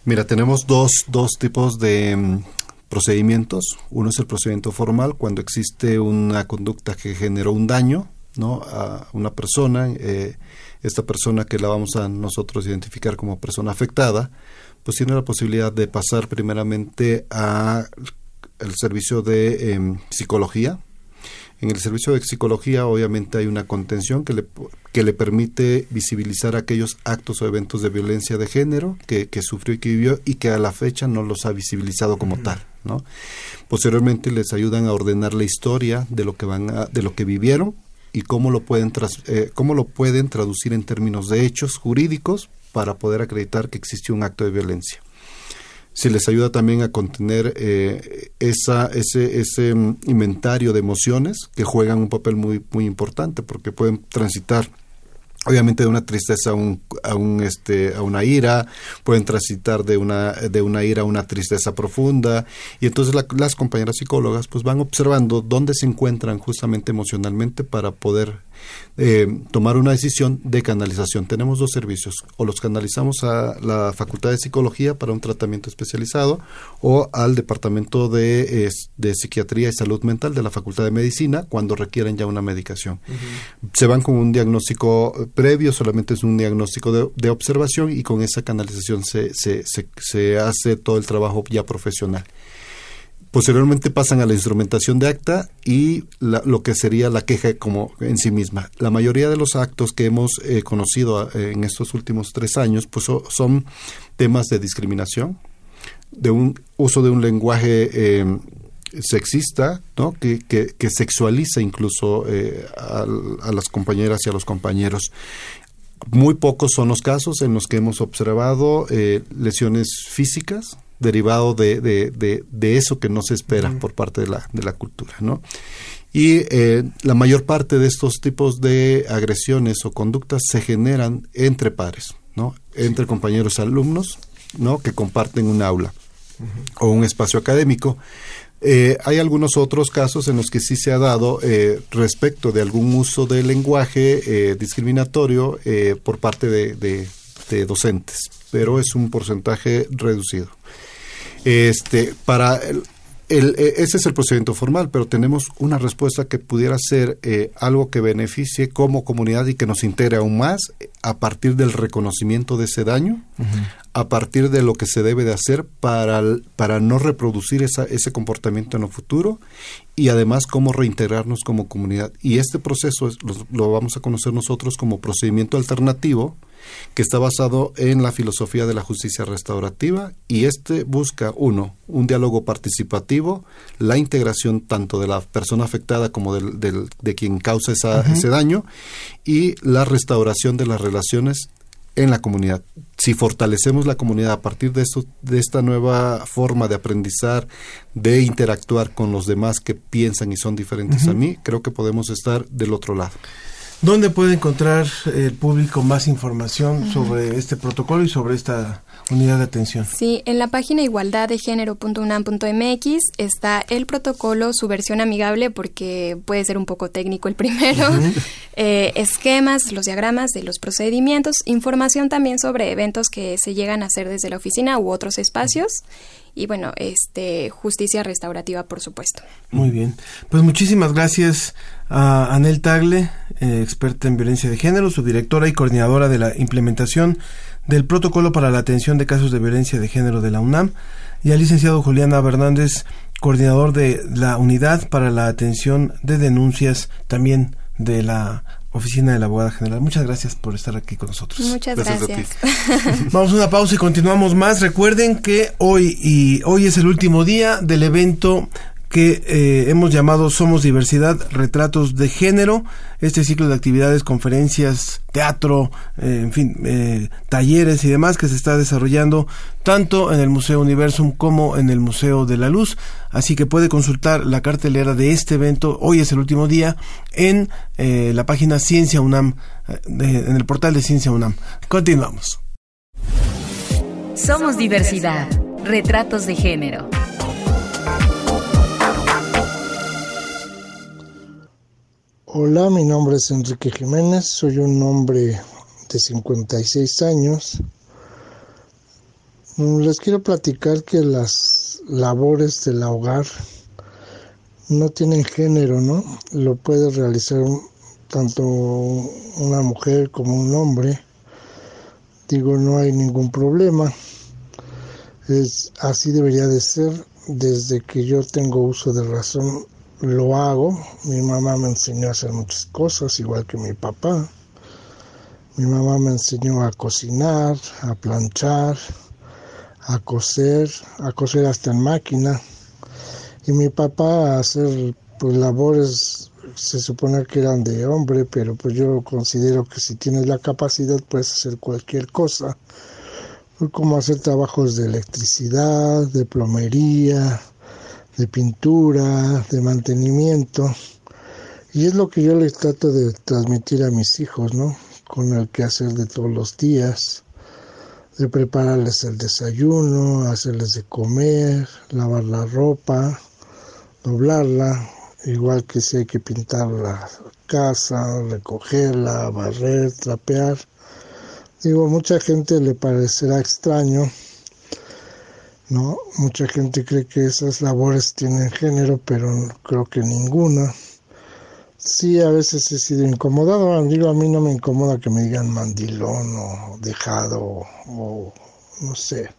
Mira, tenemos dos, dos tipos de mm, procedimientos. Uno es el procedimiento formal, cuando existe una conducta que generó un daño ¿no? a una persona. Eh, esta persona que la vamos a nosotros identificar como persona afectada, pues tiene la posibilidad de pasar primeramente a el servicio de em, psicología. En el servicio de psicología obviamente hay una contención que le, que le permite visibilizar aquellos actos o eventos de violencia de género que, sufrió y que vivió y que a la fecha no los ha visibilizado como tal. Posteriormente les ayudan a ordenar la historia de lo que van de lo que vivieron y cómo lo pueden eh, cómo lo pueden traducir en términos de hechos jurídicos para poder acreditar que existió un acto de violencia. Se les ayuda también a contener eh, esa, ese, ese mm, inventario de emociones que juegan un papel muy, muy importante porque pueden transitar obviamente de una tristeza a un, a un este a una ira. Pueden transitar de una de una ira a una tristeza profunda. Y entonces las compañeras psicólogas pues van observando dónde se encuentran justamente emocionalmente para poder eh, tomar una decisión de canalización. Tenemos dos servicios, o los canalizamos a la Facultad de Psicología para un tratamiento especializado o al Departamento de, de Psiquiatría y Salud Mental de la Facultad de Medicina cuando requieren ya una medicación. Se van con un diagnóstico previo, solamente es un diagnóstico de, de observación y con esa canalización se, se, se, se hace todo el trabajo ya profesional. Posteriormente pasan a la instrumentación de acta y lo que sería la queja como en sí misma. La mayoría de los actos que hemos eh, conocido eh, en estos últimos tres años pues, son temas de discriminación, de un uso de un lenguaje em, sexista, ¿no? que, sexualiza incluso eh, a, las compañeras y a los compañeros. Muy pocos son los casos en los que hemos observado lesiones físicas, derivado de, de, de, eso que no se espera por parte de la, de la cultura, ¿no? Y eh, la mayor parte de estos tipos de agresiones o conductas se generan entre pares, ¿no? Entre compañeros alumnos, ¿no? Que comparten un aula o un espacio académico. Eh, hay algunos otros casos en los que sí se ha dado eh, respecto de algún uso del lenguaje discriminatorio por parte de, de docentes, pero es un porcentaje reducido. Este, para el, e, ese es el procedimiento formal, pero tenemos una respuesta que pudiera ser eh, algo que beneficie como comunidad y que nos integre aún más a partir del reconocimiento de ese daño, a partir de lo que se debe de hacer para, para no reproducir esa, ese comportamiento en el futuro y además cómo reintegrarnos como comunidad. Y este proceso lo vamos a conocer nosotros como procedimiento alternativo, que está basado en la filosofía de la justicia restaurativa y este busca, uno, un diálogo participativo, la integración tanto de la persona afectada como del, de quien causa ese daño y la restauración de las relaciones en la comunidad. Si fortalecemos la comunidad a partir de, esto, de esta nueva forma de aprendizar, de interactuar con los demás que piensan y son diferentes a mí, creo que podemos estar del otro lado. ¿Dónde puede encontrar el público más información sobre este protocolo y sobre esta unidad de atención? Sí, en la página igualdaddegénero.unam.mx está el protocolo, su versión amigable, porque puede ser un poco técnico el primero, eh, esquemas, los diagramas de los procedimientos, información también sobre eventos que se llegan a hacer desde la oficina u otros espacios y bueno, este justicia restaurativa, por supuesto. Muy bien. Pues muchísimas gracias a Anel Tagle, eh, experta en violencia de género, su directora y coordinadora de la implementación del protocolo para la atención de casos de violencia de género de la UNAM, y al licenciado Julián Hernández, coordinador de la unidad para la atención de denuncias también de la Oficina de la Abogada General. Muchas gracias por estar aquí con nosotros. Muchas gracias. Vamos a una pausa y continuamos más. Recuerden que hoy y hoy es el último día del evento que eh, hemos llamado Somos Diversidad, Retratos de Género. Este ciclo de actividades, conferencias, teatro, eh, en fin, eh, talleres y demás que se está desarrollando tanto en el Museo Universum como en el Museo de la Luz. Así que puede consultar la cartelera de este evento. Hoy es el último día en la página Ciencia UNAM, en el portal de Ciencia UNAM. Continuamos. Somos diversidad. Retratos de género. Hola, mi nombre es Enrique Jiménez, soy un hombre de 56 años. Mm, les quiero platicar que las labores del hogar no tienen género, ¿no? Lo puede realizar tanto una mujer como un hombre. Digo, no hay ningún problema. Es, así debería de ser desde que yo tengo uso de razón lo hago. Mi mamá me enseñó a hacer muchas cosas, igual que mi papá. Mi mamá me enseñó a cocinar, a planchar, a coser, a coser hasta en máquina. Y mi papá a hacer pues labores se supone que eran de hombre, pero pues yo considero que si tienes la capacidad puedes hacer cualquier cosa, como hacer trabajos de electricidad, de plomería, de pintura, de mantenimiento. Y es lo que yo les trato de transmitir a mis hijos, ¿no? Con el quehacer de todos los días, de prepararles el desayuno, hacerles de comer, lavar la ropa, doblarla, igual que si hay que pintar la casa, recogerla, barrer, trapear. Digo, mucha gente le parecerá extraño ¿no? Mucha gente cree que esas labores tienen género, pero creo que ninguna. Sí, a veces he sido incomodado, digo, a mí no me incomoda que me digan mandilón o dejado o no sé.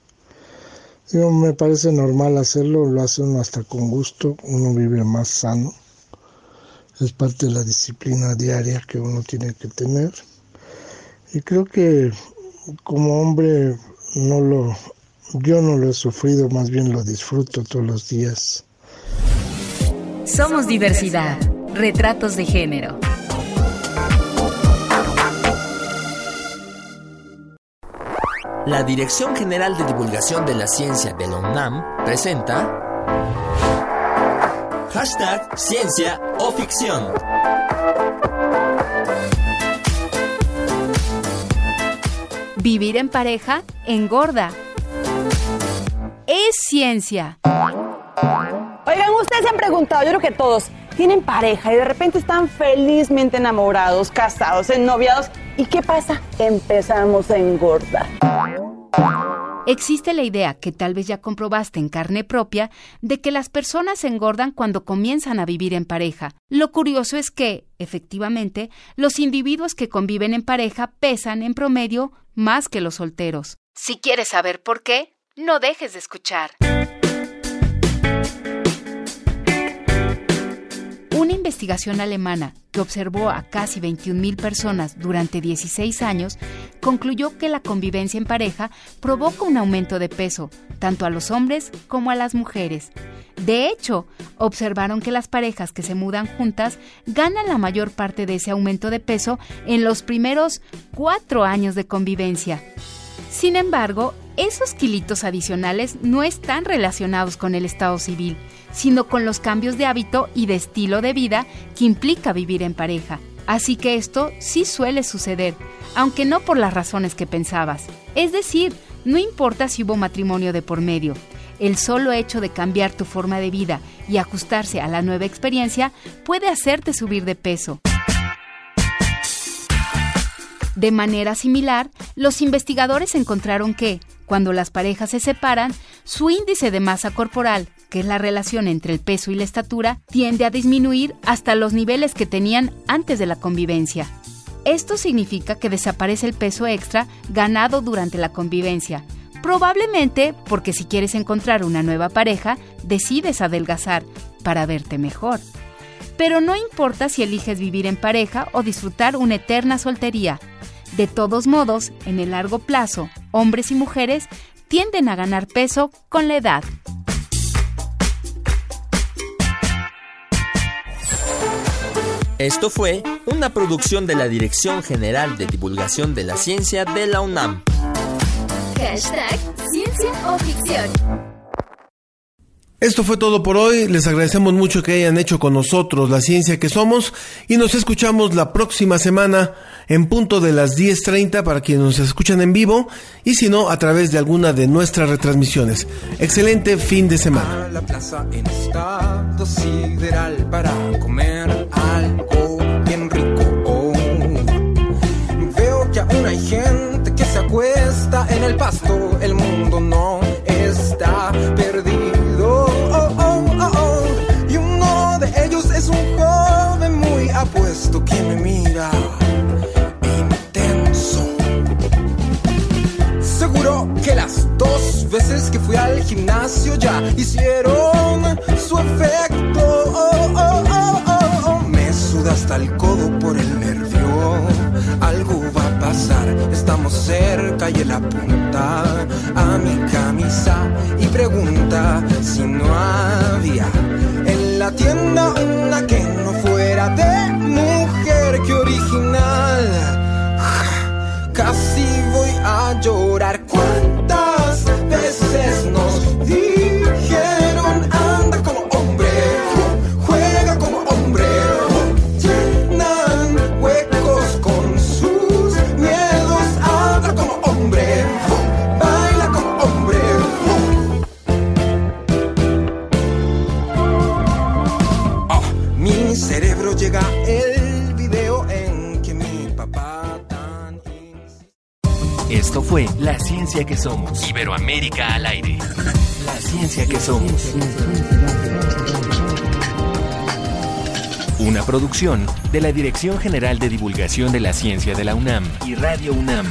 Digo, me parece normal hacerlo, lo hace uno hasta con gusto, uno vive más sano. Es parte de la disciplina diaria que uno tiene que tener. Y creo que como hombre no lo yo no lo he sufrido, más bien lo disfruto todos los días. Somos diversidad. Retratos de género. La Dirección General de Divulgación de la Ciencia de la UNAM presenta Hashtag Ciencia o Ficción. Vivir en pareja engorda es ciencia. Oigan, ustedes se han preguntado, yo creo que todos, tienen pareja y de repente están felizmente enamorados, casados, ennoviados. ¿Y qué pasa? Empezamos a engordar. Existe la idea, que tal vez ya comprobaste en carne propia, de que las personas engordan cuando comienzan a vivir en pareja. Lo curioso es que, efectivamente, los individuos que conviven en pareja pesan en promedio más que los solteros. Si quieres saber por qué, no dejes de escuchar. Una investigación alemana que observó a casi 21.000 personas durante 16 años concluyó que la convivencia en pareja provoca un aumento de peso, tanto a los hombres como a las mujeres. De hecho, observaron que las parejas que se mudan juntas ganan la mayor parte de ese aumento de peso en los primeros cuatro años de convivencia. Sin embargo, esos kilitos adicionales no están relacionados con el estado civil, sino con los cambios de hábito y de estilo de vida que implica vivir en pareja. Así que esto sí suele suceder, aunque no por las razones que pensabas. Es decir, no importa si hubo matrimonio de por medio, el solo hecho de cambiar tu forma de vida y ajustarse a la nueva experiencia puede hacerte subir de peso. De manera similar, los investigadores encontraron que, cuando las parejas se separan, su índice de masa corporal, que es la relación entre el peso y la estatura, tiende a disminuir hasta los niveles que tenían antes de la convivencia. Esto significa que desaparece el peso extra ganado durante la convivencia, probablemente porque si quieres encontrar una nueva pareja, decides adelgazar para verte mejor. Pero no importa si eliges vivir en pareja o disfrutar una eterna soltería. De todos modos, en el largo plazo, hombres y mujeres tienden a ganar peso con la edad. Esto fue una producción de la Dirección General de Divulgación de la Ciencia de la UNAM. Hashtag Ciencia o Ficción. Esto fue todo por hoy. Les agradecemos mucho que hayan hecho con nosotros la ciencia que somos y nos escuchamos la próxima semana en punto de las 10.30 para quienes nos escuchan en vivo y si no a través de alguna de nuestras retransmisiones. Excelente fin de semana. La plaza en estado sideral para comer algo bien rico. Veo que aún hay gente que se acuesta en el pasto. El mundo no veces que fui al gimnasio ya hicieron su efecto. Oh, oh, oh. Me suda hasta el codo por el nervio. Algo va a pasar, estamos cerca y él apunta a mi camisa y pregunta si no había en la tienda una que no fuera de mujer que original. Casi voy a llorar. ¿Cuántas veces Esto fue La Ciencia que Somos. Iberoamérica al aire. La Ciencia que Somos. Una producción de la Dirección General de Divulgación de la Ciencia de la UNAM y Radio UNAM.